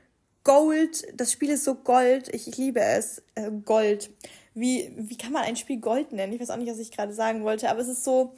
Speaker 1: Gold, das Spiel ist so Gold, ich, ich liebe es. Äh, Gold. Wie, wie kann man ein Spiel Gold nennen? Ich weiß auch nicht, was ich gerade sagen wollte, aber es ist so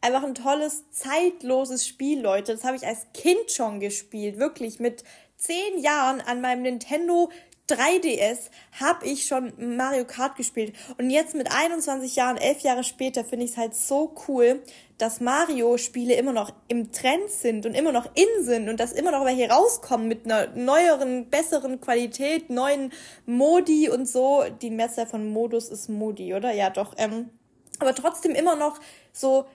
Speaker 1: einfach ein tolles, zeitloses Spiel, Leute. Das habe ich als Kind schon gespielt, wirklich mit zehn Jahren an meinem Nintendo 3DS habe ich schon Mario Kart gespielt. Und jetzt mit 21 Jahren, elf Jahre später, finde ich es halt so cool, dass Mario-Spiele immer noch im Trend sind und immer noch in sind und dass immer noch welche rauskommen mit einer neueren, besseren Qualität, neuen Modi und so. Die Mehrzahl von Modus ist Modi, oder? Ja, doch. Ähm, aber trotzdem immer noch so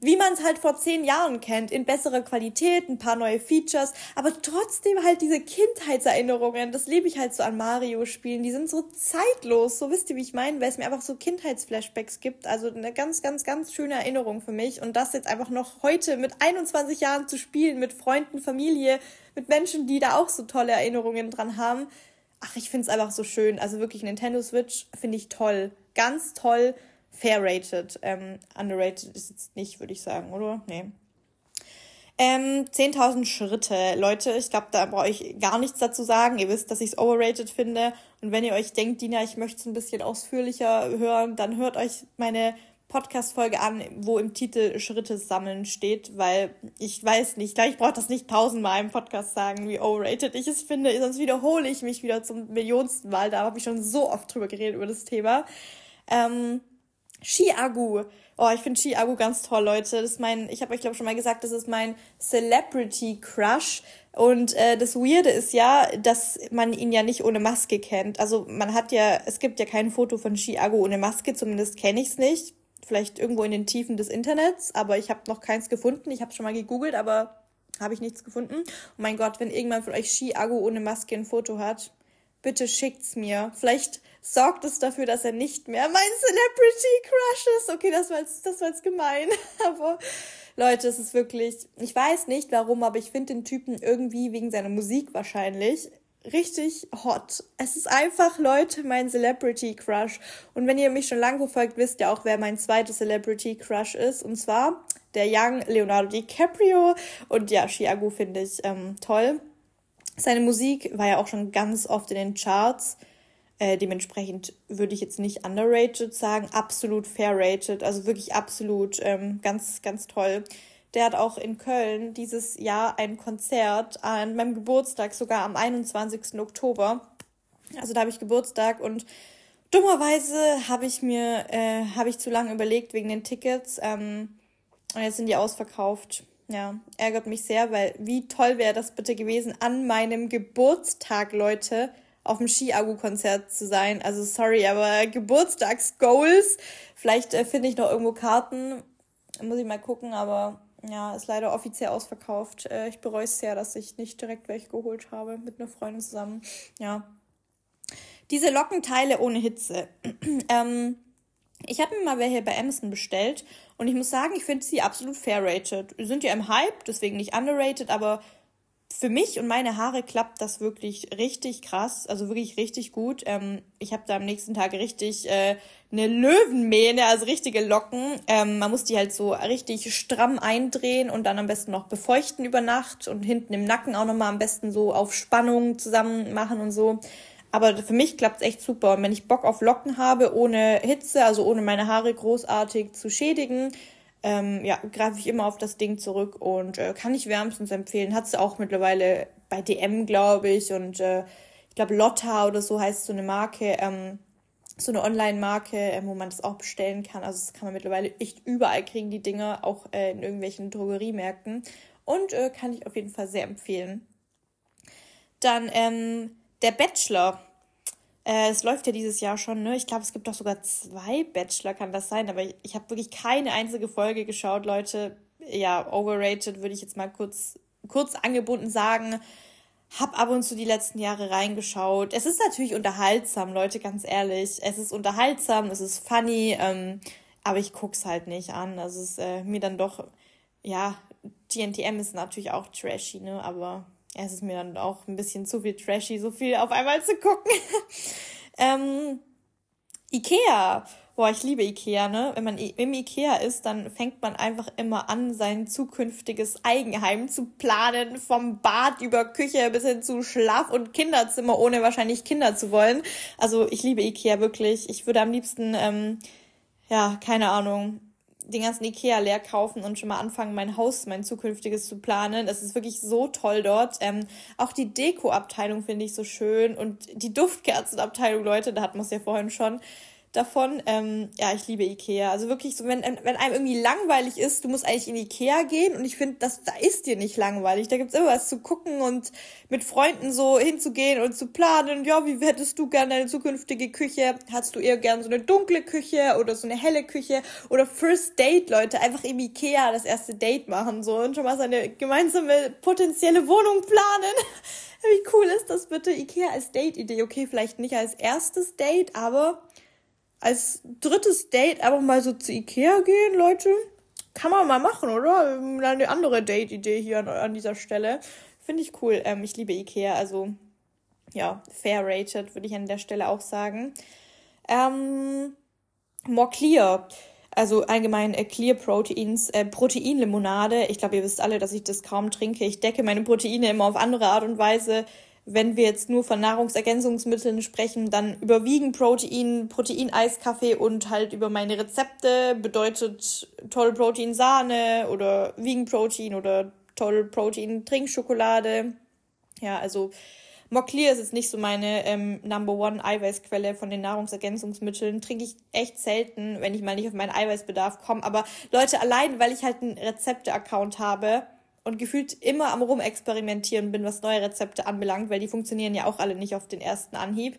Speaker 1: wie man es halt vor zehn Jahren kennt, in besserer Qualität, ein paar neue Features, aber trotzdem halt diese Kindheitserinnerungen, das liebe ich halt so an Mario-Spielen, die sind so zeitlos, so wisst ihr, wie ich meine, weil es mir einfach so Kindheitsflashbacks gibt, also eine ganz, ganz, ganz schöne Erinnerung für mich und das jetzt einfach noch heute mit 21 Jahren zu spielen, mit Freunden, Familie, mit Menschen, die da auch so tolle Erinnerungen dran haben, ach, ich find's einfach so schön, also wirklich Nintendo Switch finde ich toll, ganz toll, fair rated. Ähm, underrated ist jetzt nicht, würde ich sagen, oder? Nee. Ähm, 10.000 Schritte. Leute, ich glaube, da brauche ich gar nichts dazu sagen. Ihr wisst, dass ich es overrated finde. Und wenn ihr euch denkt, Dina, ich möchte es ein bisschen ausführlicher hören, dann hört euch meine Podcast-Folge an, wo im Titel Schritte sammeln steht, weil ich weiß nicht, ich brauche das nicht tausendmal im Podcast sagen, wie overrated ich es finde, sonst wiederhole ich mich wieder zum millionsten Mal. Da habe ich schon so oft drüber geredet über das Thema. Ähm, Chiagu. Oh, ich finde Chiagu ganz toll, Leute. Das ist mein, ich habe euch glaube schon mal gesagt, das ist mein Celebrity Crush. Und äh, das Weirde ist ja, dass man ihn ja nicht ohne Maske kennt. Also man hat ja, es gibt ja kein Foto von Chiago ohne Maske, zumindest kenne ich es nicht. Vielleicht irgendwo in den Tiefen des Internets, aber ich habe noch keins gefunden. Ich habe schon mal gegoogelt, aber habe ich nichts gefunden. Oh mein Gott, wenn irgendwann von euch Chiago ohne Maske ein Foto hat, bitte schickt's mir. Vielleicht sorgt es dafür, dass er nicht mehr mein Celebrity Crush ist. Okay, das war jetzt, das war jetzt gemein. Aber Leute, es ist wirklich, ich weiß nicht warum, aber ich finde den Typen irgendwie wegen seiner Musik wahrscheinlich richtig hot. Es ist einfach, Leute, mein Celebrity Crush. Und wenn ihr mich schon lange verfolgt, wisst ihr auch, wer mein zweiter Celebrity Crush ist. Und zwar der Young Leonardo DiCaprio. Und ja, Chiago finde ich ähm, toll. Seine Musik war ja auch schon ganz oft in den Charts. Äh, dementsprechend würde ich jetzt nicht underrated sagen, absolut fair rated, also wirklich absolut ähm, ganz, ganz toll. Der hat auch in Köln dieses Jahr ein Konzert an meinem Geburtstag, sogar am 21. Oktober. Also da habe ich Geburtstag und dummerweise habe ich mir, äh, habe ich zu lange überlegt wegen den Tickets. Ähm, und jetzt sind die ausverkauft. Ja, ärgert mich sehr, weil wie toll wäre das bitte gewesen, an meinem Geburtstag, Leute, auf dem Ski-Agu-Konzert zu sein. Also sorry, aber Geburtstagsgoals. Vielleicht äh, finde ich noch irgendwo Karten. Muss ich mal gucken, aber ja, ist leider offiziell ausverkauft. Äh, ich bereue es sehr, dass ich nicht direkt welche geholt habe mit einer Freundin zusammen. Ja. Diese Lockenteile ohne Hitze. ähm, ich habe mir mal welche bei Amazon bestellt und ich muss sagen, ich finde sie absolut fair rated. Sind ja im Hype, deswegen nicht underrated, aber für mich und meine Haare klappt das wirklich richtig krass, also wirklich richtig gut. Ähm, ich habe da am nächsten Tag richtig äh, eine Löwenmähne, also richtige Locken. Ähm, man muss die halt so richtig stramm eindrehen und dann am besten noch befeuchten über Nacht und hinten im Nacken auch nochmal am besten so auf Spannung zusammen machen und so. Aber für mich klappt es echt super. Und wenn ich Bock auf Locken habe, ohne Hitze, also ohne meine Haare großartig zu schädigen, ähm, ja, greife ich immer auf das Ding zurück und äh, kann ich wärmstens empfehlen. Hat es auch mittlerweile bei DM, glaube ich, und äh, ich glaube Lotta oder so heißt so eine Marke, ähm, so eine Online-Marke, äh, wo man das auch bestellen kann. Also das kann man mittlerweile echt überall kriegen, die Dinger, auch äh, in irgendwelchen Drogeriemärkten. Und äh, kann ich auf jeden Fall sehr empfehlen. Dann ähm, der Bachelor. Äh, es läuft ja dieses Jahr schon, ne? Ich glaube, es gibt doch sogar zwei Bachelor, kann das sein, aber ich, ich habe wirklich keine einzige Folge geschaut, Leute. Ja, overrated würde ich jetzt mal kurz, kurz angebunden sagen. Hab ab und zu die letzten Jahre reingeschaut. Es ist natürlich unterhaltsam, Leute, ganz ehrlich. Es ist unterhaltsam, es ist funny, ähm, aber ich guck's halt nicht an. Also es ist äh, mir dann doch, ja, TNTM ist natürlich auch trashy, ne? Aber es ist mir dann auch ein bisschen zu viel trashy, so viel auf einmal zu gucken. ähm, Ikea. Boah, ich liebe Ikea, ne? Wenn man im Ikea ist, dann fängt man einfach immer an, sein zukünftiges Eigenheim zu planen. Vom Bad über Küche bis hin zu Schlaf- und Kinderzimmer, ohne wahrscheinlich Kinder zu wollen. Also ich liebe Ikea wirklich. Ich würde am liebsten, ähm, ja, keine Ahnung, den ganzen Ikea leer kaufen und schon mal anfangen, mein Haus, mein zukünftiges zu planen. Es ist wirklich so toll dort. Ähm, auch die Deko-Abteilung finde ich so schön und die Duftkerzenabteilung, Leute, da hat man es ja vorhin schon davon. Ähm, ja, ich liebe Ikea. Also wirklich so, wenn, wenn einem irgendwie langweilig ist, du musst eigentlich in Ikea gehen und ich finde, das da ist dir nicht langweilig. Da gibt's immer was zu gucken und mit Freunden so hinzugehen und zu planen. Ja, wie hättest du gerne eine zukünftige Küche? Hast du eher gern so eine dunkle Küche oder so eine helle Küche oder First Date, Leute? Einfach im Ikea das erste Date machen so und schon mal seine gemeinsame potenzielle Wohnung planen. Wie cool ist das bitte? Ikea als Date-Idee. Okay, vielleicht nicht als erstes Date, aber als drittes Date einfach mal so zu Ikea gehen, Leute. Kann man mal machen, oder? Eine andere Date-Idee hier an, an, dieser Stelle. Finde ich cool. Ähm, ich liebe Ikea, also ja, fair rated, würde ich an der Stelle auch sagen. Ähm, more clear. Also allgemein äh, Clear Proteins, äh, Proteinlimonade. Ich glaube, ihr wisst alle, dass ich das kaum trinke. Ich decke meine Proteine immer auf andere Art und Weise wenn wir jetzt nur von Nahrungsergänzungsmitteln sprechen, dann überwiegen Protein, Proteineiskaffee und halt über meine Rezepte bedeutet Toll Protein Sahne oder Vegan Protein oder Toll Protein Trinkschokolade. Ja, also Moclear ist jetzt nicht so meine ähm, Number One Eiweißquelle von den Nahrungsergänzungsmitteln. Trinke ich echt selten, wenn ich mal nicht auf meinen Eiweißbedarf komme. Aber Leute, allein weil ich halt einen Rezepte-Account habe, und gefühlt immer am Rumexperimentieren bin, was neue Rezepte anbelangt, weil die funktionieren ja auch alle nicht auf den ersten Anhieb,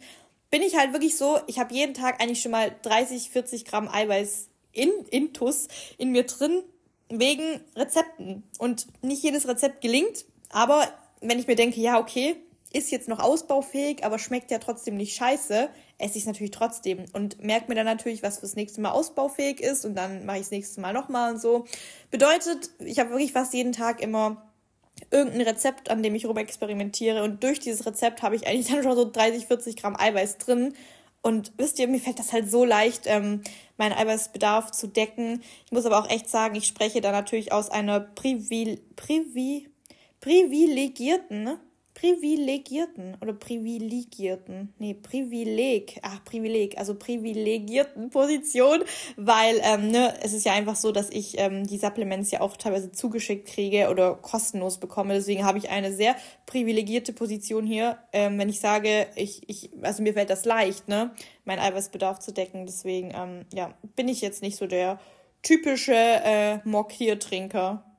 Speaker 1: bin ich halt wirklich so, ich habe jeden Tag eigentlich schon mal 30, 40 Gramm Eiweiß in Intus in mir drin, wegen Rezepten. Und nicht jedes Rezept gelingt, aber wenn ich mir denke, ja, okay, ist jetzt noch ausbaufähig, aber schmeckt ja trotzdem nicht scheiße, esse ich es natürlich trotzdem und merke mir dann natürlich, was fürs nächste Mal ausbaufähig ist und dann mache ich das nächste Mal nochmal und so. Bedeutet, ich habe wirklich fast jeden Tag immer irgendein Rezept, an dem ich rum experimentiere und durch dieses Rezept habe ich eigentlich dann schon so 30, 40 Gramm Eiweiß drin und wisst ihr, mir fällt das halt so leicht, ähm, meinen Eiweißbedarf zu decken. Ich muss aber auch echt sagen, ich spreche da natürlich aus einer Privil Privi privilegierten? Privilegierten oder privilegierten, nee, Privileg, ach, Privileg, also privilegierten Position, weil, ähm, ne, es ist ja einfach so, dass ich ähm, die Supplements ja auch teilweise zugeschickt kriege oder kostenlos bekomme. Deswegen habe ich eine sehr privilegierte Position hier, ähm, wenn ich sage, ich, ich, also mir fällt das leicht, ne, meinen Eiweißbedarf zu decken. Deswegen, ähm, ja, bin ich jetzt nicht so der typische äh, Mock-Hier-Trinker.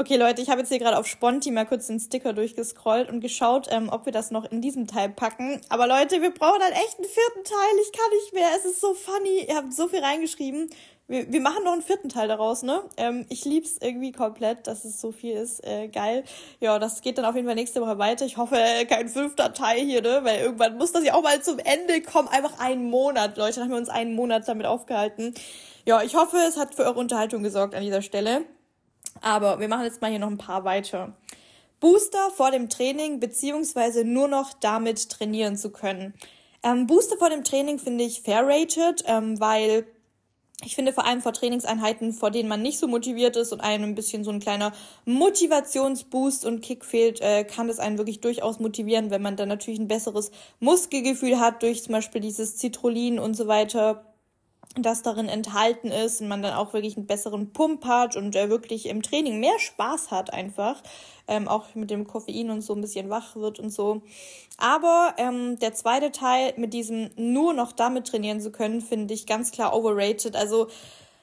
Speaker 1: Okay, Leute, ich habe jetzt hier gerade auf Sponti mal kurz den Sticker durchgescrollt und geschaut, ähm, ob wir das noch in diesem Teil packen. Aber Leute, wir brauchen halt echt einen vierten Teil. Ich kann nicht mehr. Es ist so funny. Ihr habt so viel reingeschrieben. Wir, wir machen noch einen vierten Teil daraus, ne? Ähm, ich lieb's irgendwie komplett, dass es so viel ist. Äh, geil. Ja, das geht dann auf jeden Fall nächste Woche weiter. Ich hoffe, kein fünfter Teil hier, ne? Weil irgendwann muss das ja auch mal zum Ende kommen. Einfach einen Monat, Leute. Dann haben wir uns einen Monat damit aufgehalten. Ja, ich hoffe, es hat für eure Unterhaltung gesorgt an dieser Stelle. Aber wir machen jetzt mal hier noch ein paar weiter. Booster vor dem Training beziehungsweise nur noch damit trainieren zu können. Ähm, Booster vor dem Training finde ich fair rated, ähm, weil ich finde vor allem vor Trainingseinheiten, vor denen man nicht so motiviert ist und einem ein bisschen so ein kleiner Motivationsboost und Kick fehlt, äh, kann es einen wirklich durchaus motivieren, wenn man dann natürlich ein besseres Muskelgefühl hat durch zum Beispiel dieses Citrullin und so weiter das darin enthalten ist und man dann auch wirklich einen besseren Pump hat und äh, wirklich im Training mehr Spaß hat einfach, ähm, auch mit dem Koffein und so ein bisschen wach wird und so. Aber ähm, der zweite Teil mit diesem nur noch damit trainieren zu können, finde ich ganz klar overrated. Also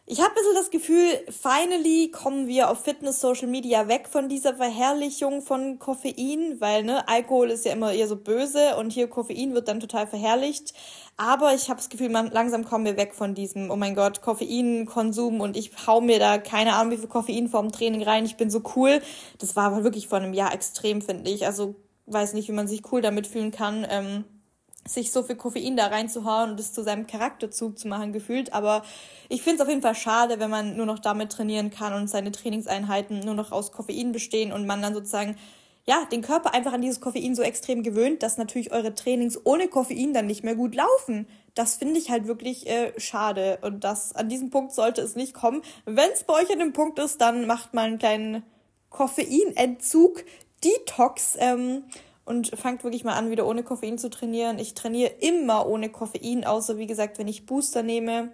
Speaker 1: ich habe ein bisschen das Gefühl, finally kommen wir auf Fitness Social Media weg von dieser Verherrlichung von Koffein, weil ne, Alkohol ist ja immer eher so böse und hier Koffein wird dann total verherrlicht. Aber ich habe das Gefühl, man, langsam kommen wir weg von diesem, oh mein Gott, Koffeinkonsum und ich hau mir da keine Ahnung wie viel Koffein vorm Training rein, ich bin so cool. Das war aber wirklich vor einem Jahr extrem, finde ich. Also weiß nicht, wie man sich cool damit fühlen kann. Ähm, sich so viel Koffein da reinzuhauen und es zu seinem Charakterzug zu machen gefühlt. Aber ich finde es auf jeden Fall schade, wenn man nur noch damit trainieren kann und seine Trainingseinheiten nur noch aus Koffein bestehen und man dann sozusagen ja den Körper einfach an dieses Koffein so extrem gewöhnt, dass natürlich eure Trainings ohne Koffein dann nicht mehr gut laufen. Das finde ich halt wirklich äh, schade und das an diesem Punkt sollte es nicht kommen. Wenn es bei euch an dem Punkt ist, dann macht mal einen kleinen Koffeinentzug, Detox. Ähm, und fangt wirklich mal an, wieder ohne Koffein zu trainieren. Ich trainiere immer ohne Koffein, außer wie gesagt, wenn ich Booster nehme.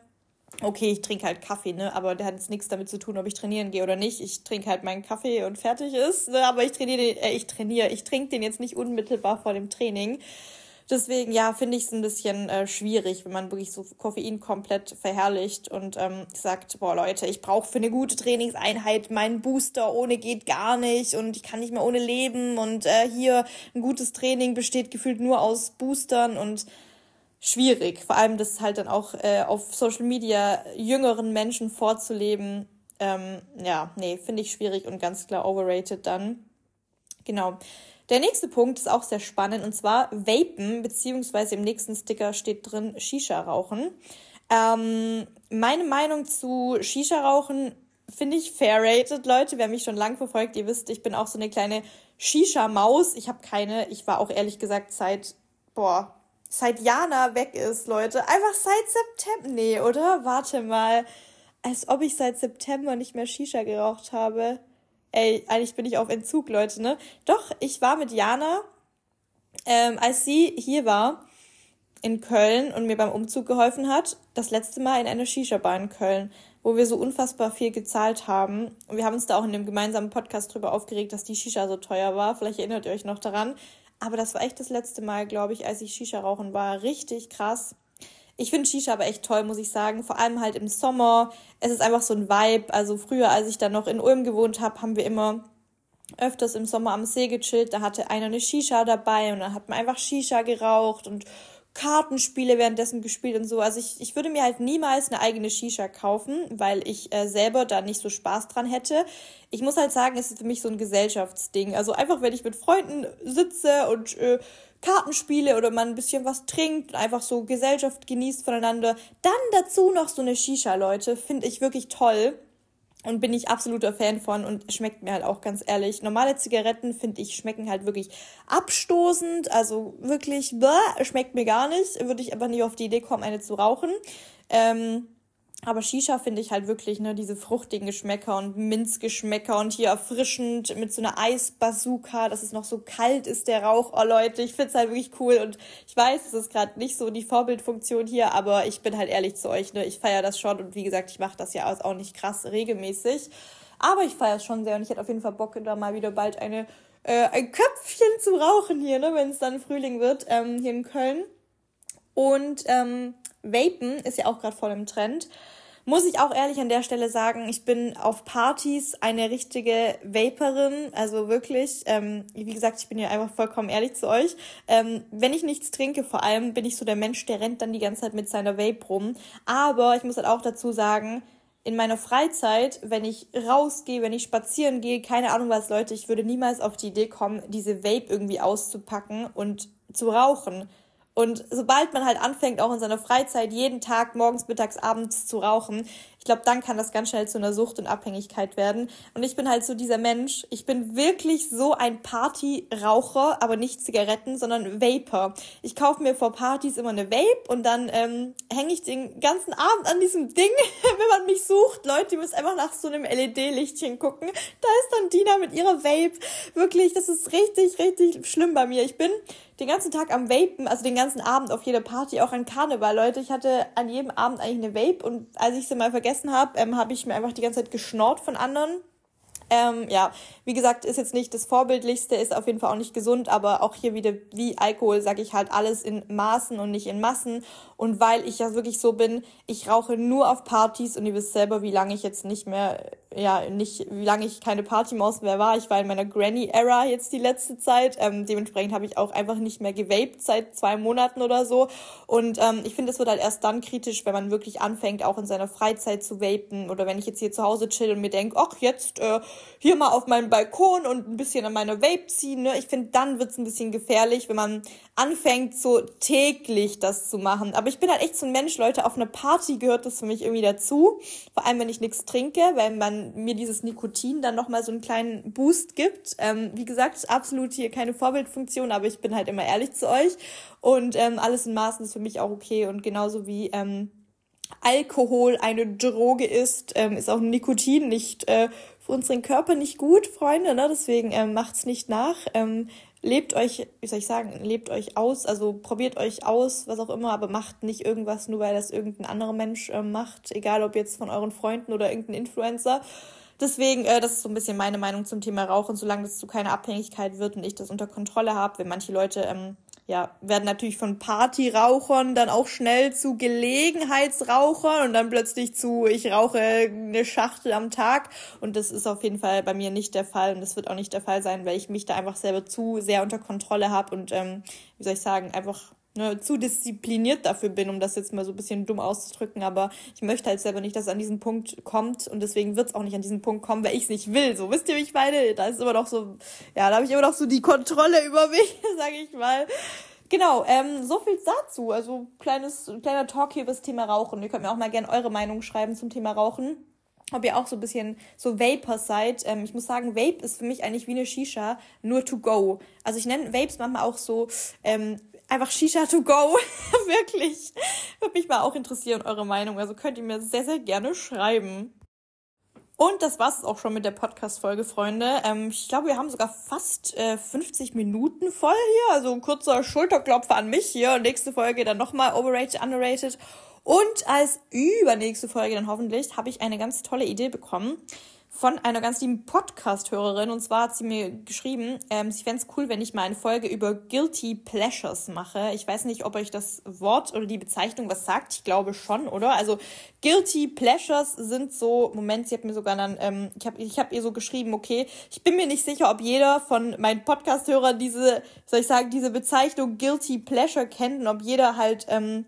Speaker 1: Okay, ich trinke halt Kaffee, ne? Aber der hat jetzt nichts damit zu tun, ob ich trainieren gehe oder nicht. Ich trinke halt meinen Kaffee und fertig ist. Ne? Aber ich trainiere, äh, ich trainiere, ich trinke den jetzt nicht unmittelbar vor dem Training. Deswegen, ja, finde ich es ein bisschen äh, schwierig, wenn man wirklich so Koffein komplett verherrlicht und ähm, sagt, boah Leute, ich brauche für eine gute Trainingseinheit meinen Booster, ohne geht gar nicht und ich kann nicht mehr ohne leben und äh, hier ein gutes Training besteht gefühlt nur aus Boostern und schwierig. Vor allem das halt dann auch äh, auf Social Media jüngeren Menschen vorzuleben. Ähm, ja, nee, finde ich schwierig und ganz klar overrated dann. Genau. Der nächste Punkt ist auch sehr spannend und zwar Vapen, beziehungsweise im nächsten Sticker steht drin Shisha rauchen. Ähm, meine Meinung zu Shisha rauchen finde ich fair rated, Leute. Wer mich schon lang verfolgt, ihr wisst, ich bin auch so eine kleine Shisha-Maus. Ich habe keine, ich war auch ehrlich gesagt seit, boah, seit Jana weg ist, Leute. Einfach seit September. Nee, oder? Warte mal. Als ob ich seit September nicht mehr Shisha geraucht habe. Ey, eigentlich bin ich auf Entzug, Leute, ne? Doch, ich war mit Jana, ähm, als sie hier war in Köln und mir beim Umzug geholfen hat, das letzte Mal in einer Shisha-Bar in Köln, wo wir so unfassbar viel gezahlt haben. Und wir haben uns da auch in dem gemeinsamen Podcast drüber aufgeregt, dass die Shisha so teuer war. Vielleicht erinnert ihr euch noch daran. Aber das war echt das letzte Mal, glaube ich, als ich Shisha rauchen war. Richtig krass. Ich finde Shisha aber echt toll, muss ich sagen. Vor allem halt im Sommer. Es ist einfach so ein Vibe. Also früher, als ich dann noch in Ulm gewohnt habe, haben wir immer öfters im Sommer am See gechillt. Da hatte einer eine Shisha dabei und dann hat man einfach Shisha geraucht und Kartenspiele währenddessen gespielt und so. Also ich, ich würde mir halt niemals eine eigene Shisha kaufen, weil ich äh, selber da nicht so Spaß dran hätte. Ich muss halt sagen, es ist für mich so ein Gesellschaftsding. Also einfach, wenn ich mit Freunden sitze und äh, Kartenspiele oder man ein bisschen was trinkt und einfach so Gesellschaft genießt voneinander. Dann dazu noch so eine Shisha, Leute, finde ich wirklich toll und bin ich absoluter Fan von und schmeckt mir halt auch ganz ehrlich. Normale Zigaretten finde ich schmecken halt wirklich abstoßend, also wirklich bäh, schmeckt mir gar nicht. Würde ich aber nie auf die Idee kommen, eine zu rauchen. Ähm, aber Shisha finde ich halt wirklich, ne, diese fruchtigen Geschmäcker und Minzgeschmäcker und hier erfrischend mit so einer Eisbazooka, dass es noch so kalt ist, der Rauch. Oh Leute, ich find's halt wirklich cool und ich weiß, es ist gerade nicht so die Vorbildfunktion hier, aber ich bin halt ehrlich zu euch, ne, ich feiere das schon und wie gesagt, ich mache das ja auch nicht krass regelmäßig. Aber ich feiere es schon sehr und ich hätte auf jeden Fall Bock, da mal wieder bald eine, äh, ein Köpfchen zu rauchen hier, ne, wenn es dann Frühling wird, ähm, hier in Köln. Und ähm, Vapen ist ja auch gerade voll im Trend. muss ich auch ehrlich an der Stelle sagen, ich bin auf Partys eine richtige Vaperin, also wirklich, ähm, wie gesagt, ich bin ja einfach vollkommen ehrlich zu euch. Ähm, wenn ich nichts trinke, vor allem bin ich so der Mensch, der rennt dann die ganze Zeit mit seiner Vape rum. Aber ich muss halt auch dazu sagen, in meiner Freizeit, wenn ich rausgehe, wenn ich spazieren gehe, keine Ahnung was, Leute, ich würde niemals auf die Idee kommen, diese Vape irgendwie auszupacken und zu rauchen. Und sobald man halt anfängt, auch in seiner Freizeit jeden Tag morgens, mittags, abends zu rauchen, ich glaube, dann kann das ganz schnell zu einer Sucht und Abhängigkeit werden. Und ich bin halt so dieser Mensch. Ich bin wirklich so ein Partyraucher, aber nicht Zigaretten, sondern Vapor. Ich kaufe mir vor Partys immer eine Vape und dann ähm, hänge ich den ganzen Abend an diesem Ding, wenn man mich sucht. Leute, ihr müsst einfach nach so einem LED-Lichtchen gucken. Da ist dann Dina mit ihrer Vape. Wirklich, das ist richtig, richtig schlimm bei mir. Ich bin den ganzen Tag am Vapen, also den ganzen Abend auf jeder Party, auch an Karneval, Leute. Ich hatte an jedem Abend eigentlich eine Vape und als ich sie mal vergessen habe, ähm, habe ich mir einfach die ganze Zeit geschnort von anderen. Ähm, ja, wie gesagt, ist jetzt nicht das Vorbildlichste, ist auf jeden Fall auch nicht gesund, aber auch hier wieder wie Alkohol sage ich halt alles in Maßen und nicht in Massen. Und weil ich ja wirklich so bin, ich rauche nur auf Partys und ihr wisst selber, wie lange ich jetzt nicht mehr, ja, nicht, wie lange ich keine Partymaus mehr war. Ich war in meiner Granny-Era jetzt die letzte Zeit. Ähm, dementsprechend habe ich auch einfach nicht mehr gewaped seit zwei Monaten oder so. Und ähm, ich finde, es wird halt erst dann kritisch, wenn man wirklich anfängt, auch in seiner Freizeit zu vapen. Oder wenn ich jetzt hier zu Hause chill und mir denke, ach, jetzt äh, hier mal auf meinem Balkon und ein bisschen an meiner Vape ziehen. Ne? Ich finde, dann wird's ein bisschen gefährlich, wenn man anfängt, so täglich das zu machen. Aber ich bin halt echt so ein Mensch, Leute, auf einer Party gehört das für mich irgendwie dazu. Vor allem, wenn ich nichts trinke, weil man mir dieses Nikotin dann nochmal so einen kleinen Boost gibt. Ähm, wie gesagt, absolut hier keine Vorbildfunktion, aber ich bin halt immer ehrlich zu euch. Und ähm, alles in Maßen ist für mich auch okay. Und genauso wie ähm, Alkohol eine Droge ist, ähm, ist auch Nikotin nicht äh, für unseren Körper nicht gut, Freunde. Ne? Deswegen ähm, macht's nicht nach. Ähm, lebt euch, wie soll ich sagen, lebt euch aus, also probiert euch aus, was auch immer, aber macht nicht irgendwas nur, weil das irgendein anderer Mensch äh, macht, egal ob jetzt von euren Freunden oder irgendein Influencer. Deswegen, äh, das ist so ein bisschen meine Meinung zum Thema Rauchen, solange das zu keiner Abhängigkeit wird und ich das unter Kontrolle habe, wenn manche Leute ähm, ja, werden natürlich von Partyrauchern dann auch schnell zu Gelegenheitsrauchern und dann plötzlich zu, ich rauche eine Schachtel am Tag. Und das ist auf jeden Fall bei mir nicht der Fall und das wird auch nicht der Fall sein, weil ich mich da einfach selber zu sehr unter Kontrolle habe und, ähm, wie soll ich sagen, einfach ne, zu diszipliniert dafür bin, um das jetzt mal so ein bisschen dumm auszudrücken, aber ich möchte halt selber nicht, dass es an diesen Punkt kommt und deswegen wird es auch nicht an diesen Punkt kommen, weil ich es nicht will. So, wisst ihr, wie ich meine? Da ist immer noch so, ja, da habe ich immer noch so die Kontrolle über mich, sage ich mal. Genau, ähm, so viel dazu. Also kleines, kleiner Talk hier über das Thema Rauchen. Ihr könnt mir auch mal gerne eure Meinung schreiben zum Thema Rauchen ob ihr auch so ein bisschen so Vapor seid. Ähm, ich muss sagen, Vape ist für mich eigentlich wie eine Shisha, nur to go. Also ich nenne Vapes manchmal auch so ähm, einfach Shisha to go. Wirklich. Würde mich mal auch interessieren, eure Meinung. Also könnt ihr mir sehr, sehr gerne schreiben. Und das war's auch schon mit der Podcast-Folge, Freunde. Ähm, ich glaube, wir haben sogar fast äh, 50 Minuten voll hier. Also ein kurzer Schulterklopfer an mich hier. Und nächste Folge dann nochmal overrated, underrated. Und als übernächste Folge dann hoffentlich habe ich eine ganz tolle Idee bekommen von einer ganz lieben Podcast-Hörerin. Und zwar hat sie mir geschrieben, ähm, sie fände es cool, wenn ich mal eine Folge über Guilty Pleasures mache. Ich weiß nicht, ob euch das Wort oder die Bezeichnung was sagt. Ich glaube schon, oder? Also Guilty Pleasures sind so, Moment, sie hat mir sogar dann, ähm, ich habe ich hab ihr so geschrieben, okay, ich bin mir nicht sicher, ob jeder von meinen Podcast-Hörern diese, soll ich sagen, diese Bezeichnung Guilty Pleasure kennt und ob jeder halt ähm,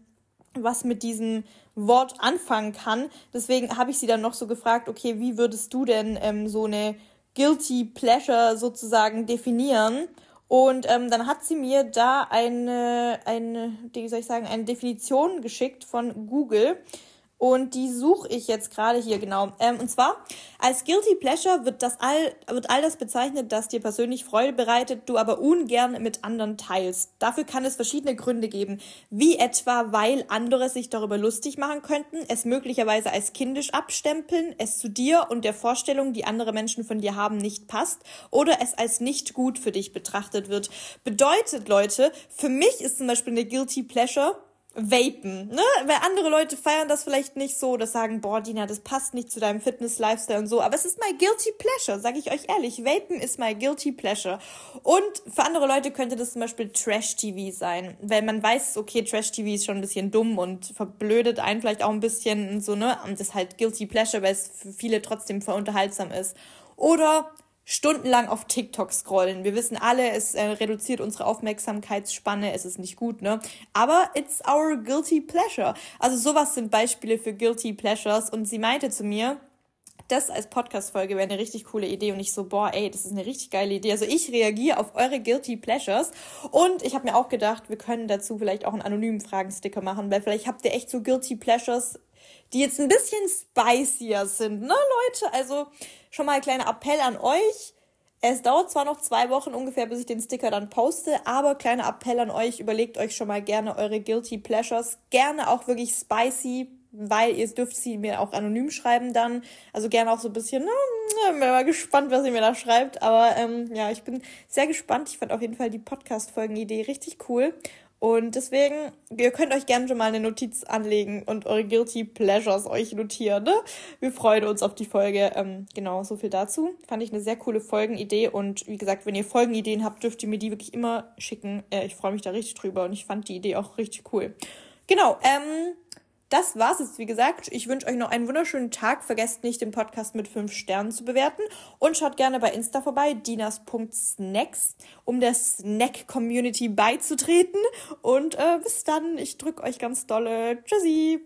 Speaker 1: was mit diesem Wort anfangen kann. Deswegen habe ich sie dann noch so gefragt, okay, wie würdest du denn ähm, so eine Guilty Pleasure sozusagen definieren? Und ähm, dann hat sie mir da eine, eine, wie soll ich sagen, eine Definition geschickt von Google. Und die suche ich jetzt gerade hier genau. Ähm, und zwar, als Guilty Pleasure wird, das all, wird all das bezeichnet, das dir persönlich Freude bereitet, du aber ungern mit anderen teilst. Dafür kann es verschiedene Gründe geben. Wie etwa, weil andere sich darüber lustig machen könnten, es möglicherweise als kindisch abstempeln, es zu dir und der Vorstellung, die andere Menschen von dir haben, nicht passt oder es als nicht gut für dich betrachtet wird. Bedeutet, Leute, für mich ist zum Beispiel eine Guilty Pleasure, Vapen, ne? Weil andere Leute feiern das vielleicht nicht so oder sagen, boah, Dina, das passt nicht zu deinem Fitness-Lifestyle und so. Aber es ist my guilty pleasure, sage ich euch ehrlich. Vapen ist my guilty pleasure. Und für andere Leute könnte das zum Beispiel Trash-TV sein. Weil man weiß, okay, Trash-TV ist schon ein bisschen dumm und verblödet einen vielleicht auch ein bisschen und so, ne? Und das ist halt guilty pleasure, weil es für viele trotzdem voll unterhaltsam ist. Oder stundenlang auf TikTok scrollen. Wir wissen alle, es äh, reduziert unsere Aufmerksamkeitsspanne, es ist nicht gut, ne? Aber it's our guilty pleasure. Also sowas sind Beispiele für guilty pleasures und sie meinte zu mir, das als Podcast-Folge wäre eine richtig coole Idee und ich so, boah, ey, das ist eine richtig geile Idee. Also ich reagiere auf eure Guilty Pleasures und ich habe mir auch gedacht, wir können dazu vielleicht auch einen anonymen Fragensticker machen, weil vielleicht habt ihr echt so Guilty Pleasures, die jetzt ein bisschen spicier sind, ne, Leute? Also schon mal ein kleiner Appell an euch. Es dauert zwar noch zwei Wochen ungefähr, bis ich den Sticker dann poste, aber kleiner Appell an euch, überlegt euch schon mal gerne eure Guilty Pleasures. Gerne auch wirklich spicy, weil ihr dürft sie mir auch anonym schreiben dann. Also gerne auch so ein bisschen, na, bin mal gespannt, was ihr mir da schreibt. Aber ähm, ja, ich bin sehr gespannt. Ich fand auf jeden Fall die Podcast-Folgen-Idee richtig cool. Und deswegen, ihr könnt euch gerne schon mal eine Notiz anlegen und eure Guilty Pleasures euch notieren. Ne? Wir freuen uns auf die Folge. Ähm, genau, so viel dazu. Fand ich eine sehr coole Folgenidee. Und wie gesagt, wenn ihr Folgenideen habt, dürft ihr mir die wirklich immer schicken. Äh, ich freue mich da richtig drüber und ich fand die Idee auch richtig cool. Genau, ähm, das war's jetzt, wie gesagt. Ich wünsche euch noch einen wunderschönen Tag. Vergesst nicht, den Podcast mit fünf Sternen zu bewerten. Und schaut gerne bei Insta vorbei, dinas.snacks, um der Snack-Community beizutreten. Und äh, bis dann. Ich drücke euch ganz dolle. Tschüssi.